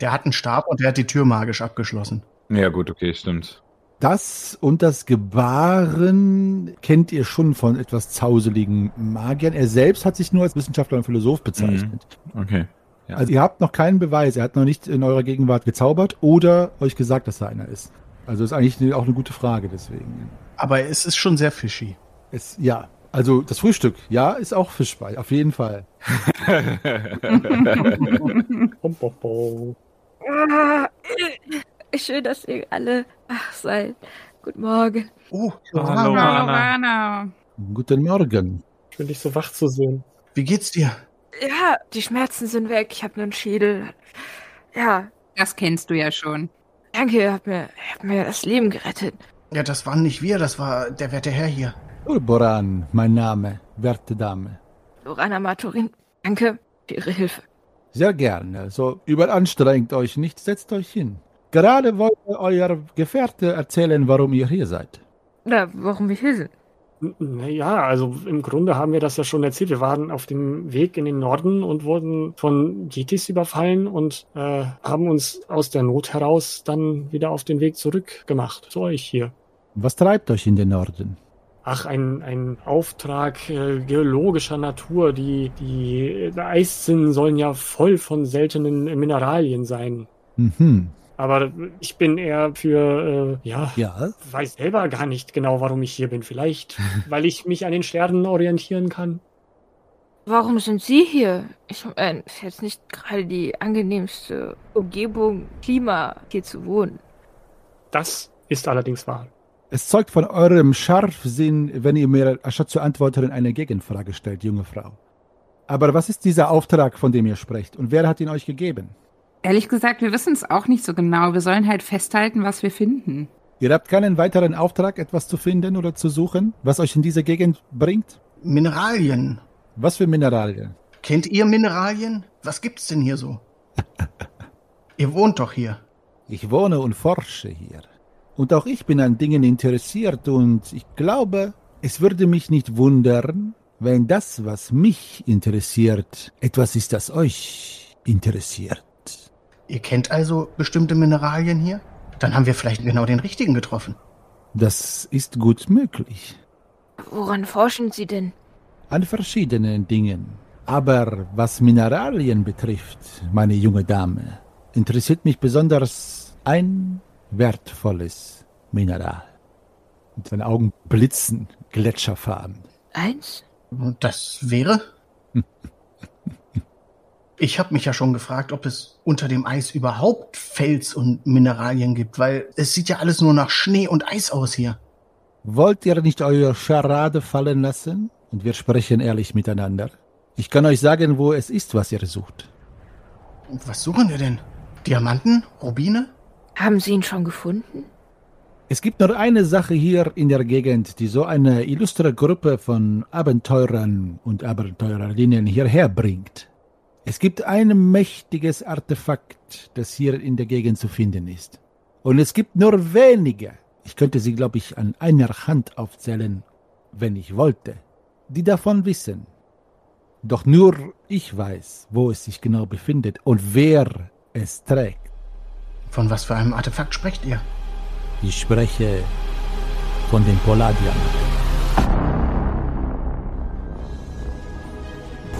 C: Der hat einen Stab und der hat die Tür magisch abgeschlossen.
G: Ja, gut, okay, stimmt.
A: Das und das Gebaren kennt ihr schon von etwas zauseligen Magiern. Er selbst hat sich nur als Wissenschaftler und Philosoph bezeichnet.
G: Okay. Ja.
A: Also ihr habt noch keinen Beweis. Er hat noch nicht in eurer Gegenwart gezaubert oder euch gesagt, dass er einer ist. Also ist eigentlich auch eine gute Frage deswegen.
C: Aber es ist schon sehr fishy.
A: Es, ja, also das Frühstück, ja, ist auch Fischbrei, auf jeden Fall.
E: Ah, schön, dass ihr alle wach seid. Guten Morgen.
C: Oh,
G: Hallo,
C: Johanna,
G: Anna.
D: Anna.
A: Guten Morgen.
B: Ich bin dich so wach zu sehen.
C: wie geht's dir?
E: Ja, die Schmerzen sind weg. Ich habe nur einen Schädel. Ja,
D: Das kennst du ja schon.
E: danke, ihr habt mir, ihr habt mir das Leben gerettet.
C: Ja, das waren nicht wir, das war der werte Herr hier.
A: Urboran, mein Name, werte Dame.
E: Lorana Maturin, danke für Ihre Hilfe.
A: Sehr gerne. So überanstrengt euch nicht, setzt euch hin. Gerade wollte euer Gefährte erzählen, warum ihr hier seid.
E: Oder warum wir hier sind.
B: Naja, also im Grunde haben wir das ja schon erzählt. Wir waren auf dem Weg in den Norden und wurden von Yetis überfallen und äh, haben uns aus der Not heraus dann wieder auf den Weg zurückgemacht zu euch hier.
A: Was treibt euch in den Norden?
B: Ach, ein, ein Auftrag äh, geologischer Natur. Die, die Eiszinnen sollen ja voll von seltenen Mineralien sein.
A: Mhm.
B: Aber ich bin eher für, äh, ja,
A: Ja,
B: weiß selber gar nicht genau, warum ich hier bin. Vielleicht, weil ich mich an den Sternen orientieren kann.
E: Warum sind Sie hier? Ich meine, ist jetzt nicht gerade die angenehmste Umgebung, Klima, hier zu wohnen.
B: Das ist allerdings wahr.
A: Es zeugt von eurem Scharfsinn, wenn ihr mir anstatt zu antworten eine Gegenfrage stellt, junge Frau. Aber was ist dieser Auftrag, von dem ihr sprecht? Und wer hat ihn euch gegeben?
D: Ehrlich gesagt, wir wissen es auch nicht so genau. Wir sollen halt festhalten, was wir finden.
A: Ihr habt keinen weiteren Auftrag, etwas zu finden oder zu suchen, was euch in diese Gegend bringt?
C: Mineralien.
A: Was für Mineralien?
C: Kennt ihr Mineralien? Was gibt's denn hier so? ihr wohnt doch hier.
A: Ich wohne und forsche hier. Und auch ich bin an Dingen interessiert und ich glaube, es würde mich nicht wundern, wenn das, was mich interessiert, etwas ist, das euch interessiert.
C: Ihr kennt also bestimmte Mineralien hier? Dann haben wir vielleicht genau den richtigen getroffen.
A: Das ist gut möglich.
E: Woran forschen Sie denn?
A: An verschiedenen Dingen. Aber was Mineralien betrifft, meine junge Dame, interessiert mich besonders ein wertvolles Mineral. Und seine Augen blitzen gletscherfarben.
E: Eins?
C: Und das wäre? Ich habe mich ja schon gefragt, ob es unter dem Eis überhaupt Fels und Mineralien gibt, weil es sieht ja alles nur nach Schnee und Eis aus hier.
A: Wollt ihr nicht eure Scharade fallen lassen? Und wir sprechen ehrlich miteinander. Ich kann euch sagen, wo es ist, was ihr sucht.
C: Was suchen wir denn? Diamanten? Rubine?
E: Haben Sie ihn schon gefunden?
A: Es gibt nur eine Sache hier in der Gegend, die so eine illustre Gruppe von Abenteurern und Abenteurerinnen hierher bringt. Es gibt ein mächtiges Artefakt, das hier in der Gegend zu finden ist. Und es gibt nur wenige, ich könnte sie, glaube ich, an einer Hand aufzählen, wenn ich wollte, die davon wissen. Doch nur ich weiß, wo es sich genau befindet und wer es trägt.
C: Von was für einem Artefakt sprecht ihr?
A: Ich spreche von den Poladiern.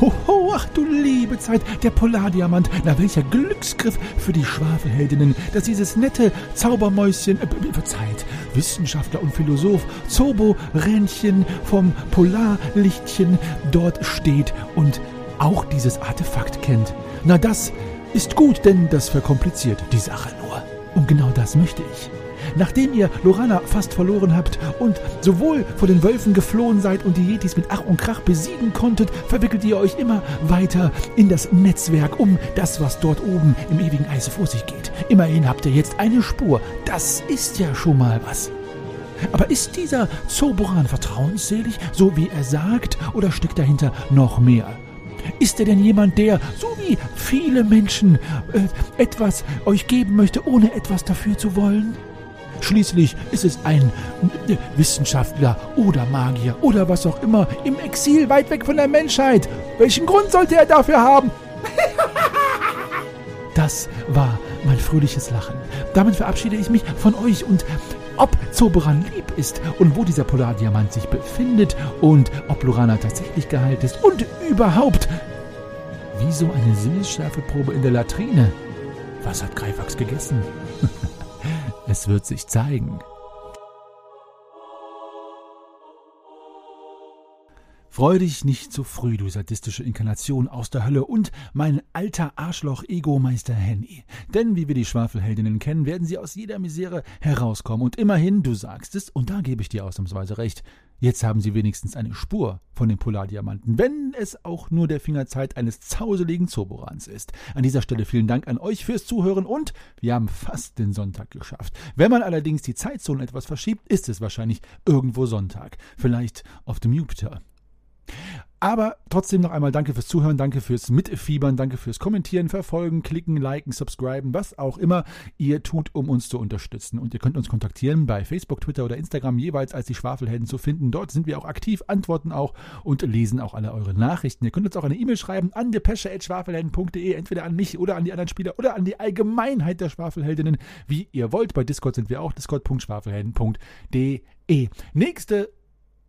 A: Hoho, ach du liebe Zeit, der Polardiamant. Na, welcher Glücksgriff für die Schwafelheldinnen, dass dieses nette Zaubermäuschen, äh, verzeiht, Wissenschaftler und Philosoph Zobo Rähnchen vom Polarlichtchen dort steht und auch dieses Artefakt kennt. Na, das ist gut, denn das verkompliziert die Sache nur. Und genau das möchte ich. Nachdem ihr Lorana fast verloren habt und sowohl vor den Wölfen geflohen seid und die Yetis mit Ach und Krach besiegen konntet, verwickelt ihr euch immer weiter in das Netzwerk um das, was dort oben im ewigen Eise vor sich geht. Immerhin habt ihr jetzt eine Spur. Das ist ja schon mal was. Aber ist dieser Zoboran vertrauensselig, so wie er sagt, oder steckt dahinter noch mehr? Ist er denn jemand, der, so wie viele Menschen, äh, etwas euch geben möchte, ohne etwas dafür zu wollen? Schließlich ist es ein äh, Wissenschaftler oder Magier oder was auch immer im Exil weit weg von der Menschheit. Welchen Grund sollte er dafür haben? Das war mein fröhliches Lachen. Damit verabschiede ich mich von euch und ob Zoberan lieb ist und wo dieser Polardiamant sich befindet und ob Lorana tatsächlich geheilt ist und überhaupt, wie so eine Sinnesschärfeprobe in der Latrine. Was hat Greifax gegessen? es wird sich zeigen. Freu dich nicht zu früh, du sadistische Inkarnation aus der Hölle und mein alter Arschloch-Ego-Meister Henny. Denn wie wir die Schwafelheldinnen kennen, werden sie aus jeder Misere herauskommen. Und immerhin, du sagst es, und da gebe ich dir ausnahmsweise recht, jetzt haben sie wenigstens eine Spur von den Polardiamanten, wenn es auch nur der Fingerzeit eines zauseligen Zoborans ist. An dieser Stelle vielen Dank an euch fürs Zuhören und wir haben fast den Sonntag geschafft. Wenn man allerdings die Zeitzone etwas verschiebt, ist es wahrscheinlich irgendwo Sonntag. Vielleicht auf dem Jupiter. Aber trotzdem noch einmal danke fürs Zuhören, danke fürs Mitfiebern, danke fürs Kommentieren, Verfolgen, Klicken, Liken, Subscriben, was auch immer ihr tut, um uns zu unterstützen. Und ihr könnt uns kontaktieren bei Facebook, Twitter oder Instagram jeweils als die Schwafelhelden zu finden. Dort sind wir auch aktiv, antworten auch und lesen auch alle eure Nachrichten. Ihr könnt uns auch eine E-Mail schreiben an depesche.schwafelhelden.de, entweder an mich oder an die anderen Spieler oder an die Allgemeinheit der Schwafelheldinnen, wie ihr wollt. Bei Discord sind wir auch discord.schwafelhelden.de. Nächste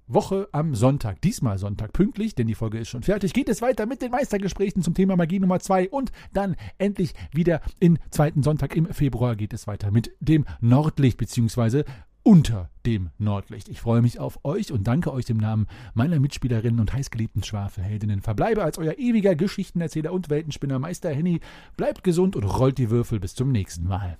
A: Woche am Sonntag, diesmal Sonntag, pünktlich, denn die Folge ist schon fertig, geht es weiter mit den Meistergesprächen zum Thema Magie Nummer 2 und dann endlich wieder in zweiten Sonntag im Februar geht es weiter mit dem Nordlicht bzw. unter dem Nordlicht. Ich freue mich auf euch und danke euch im Namen meiner Mitspielerinnen und heißgeliebten Schwafelheldinnen. Verbleibe als euer ewiger Geschichtenerzähler und Weltenspinner Meister Henny. Bleibt gesund und rollt die Würfel bis zum nächsten Mal.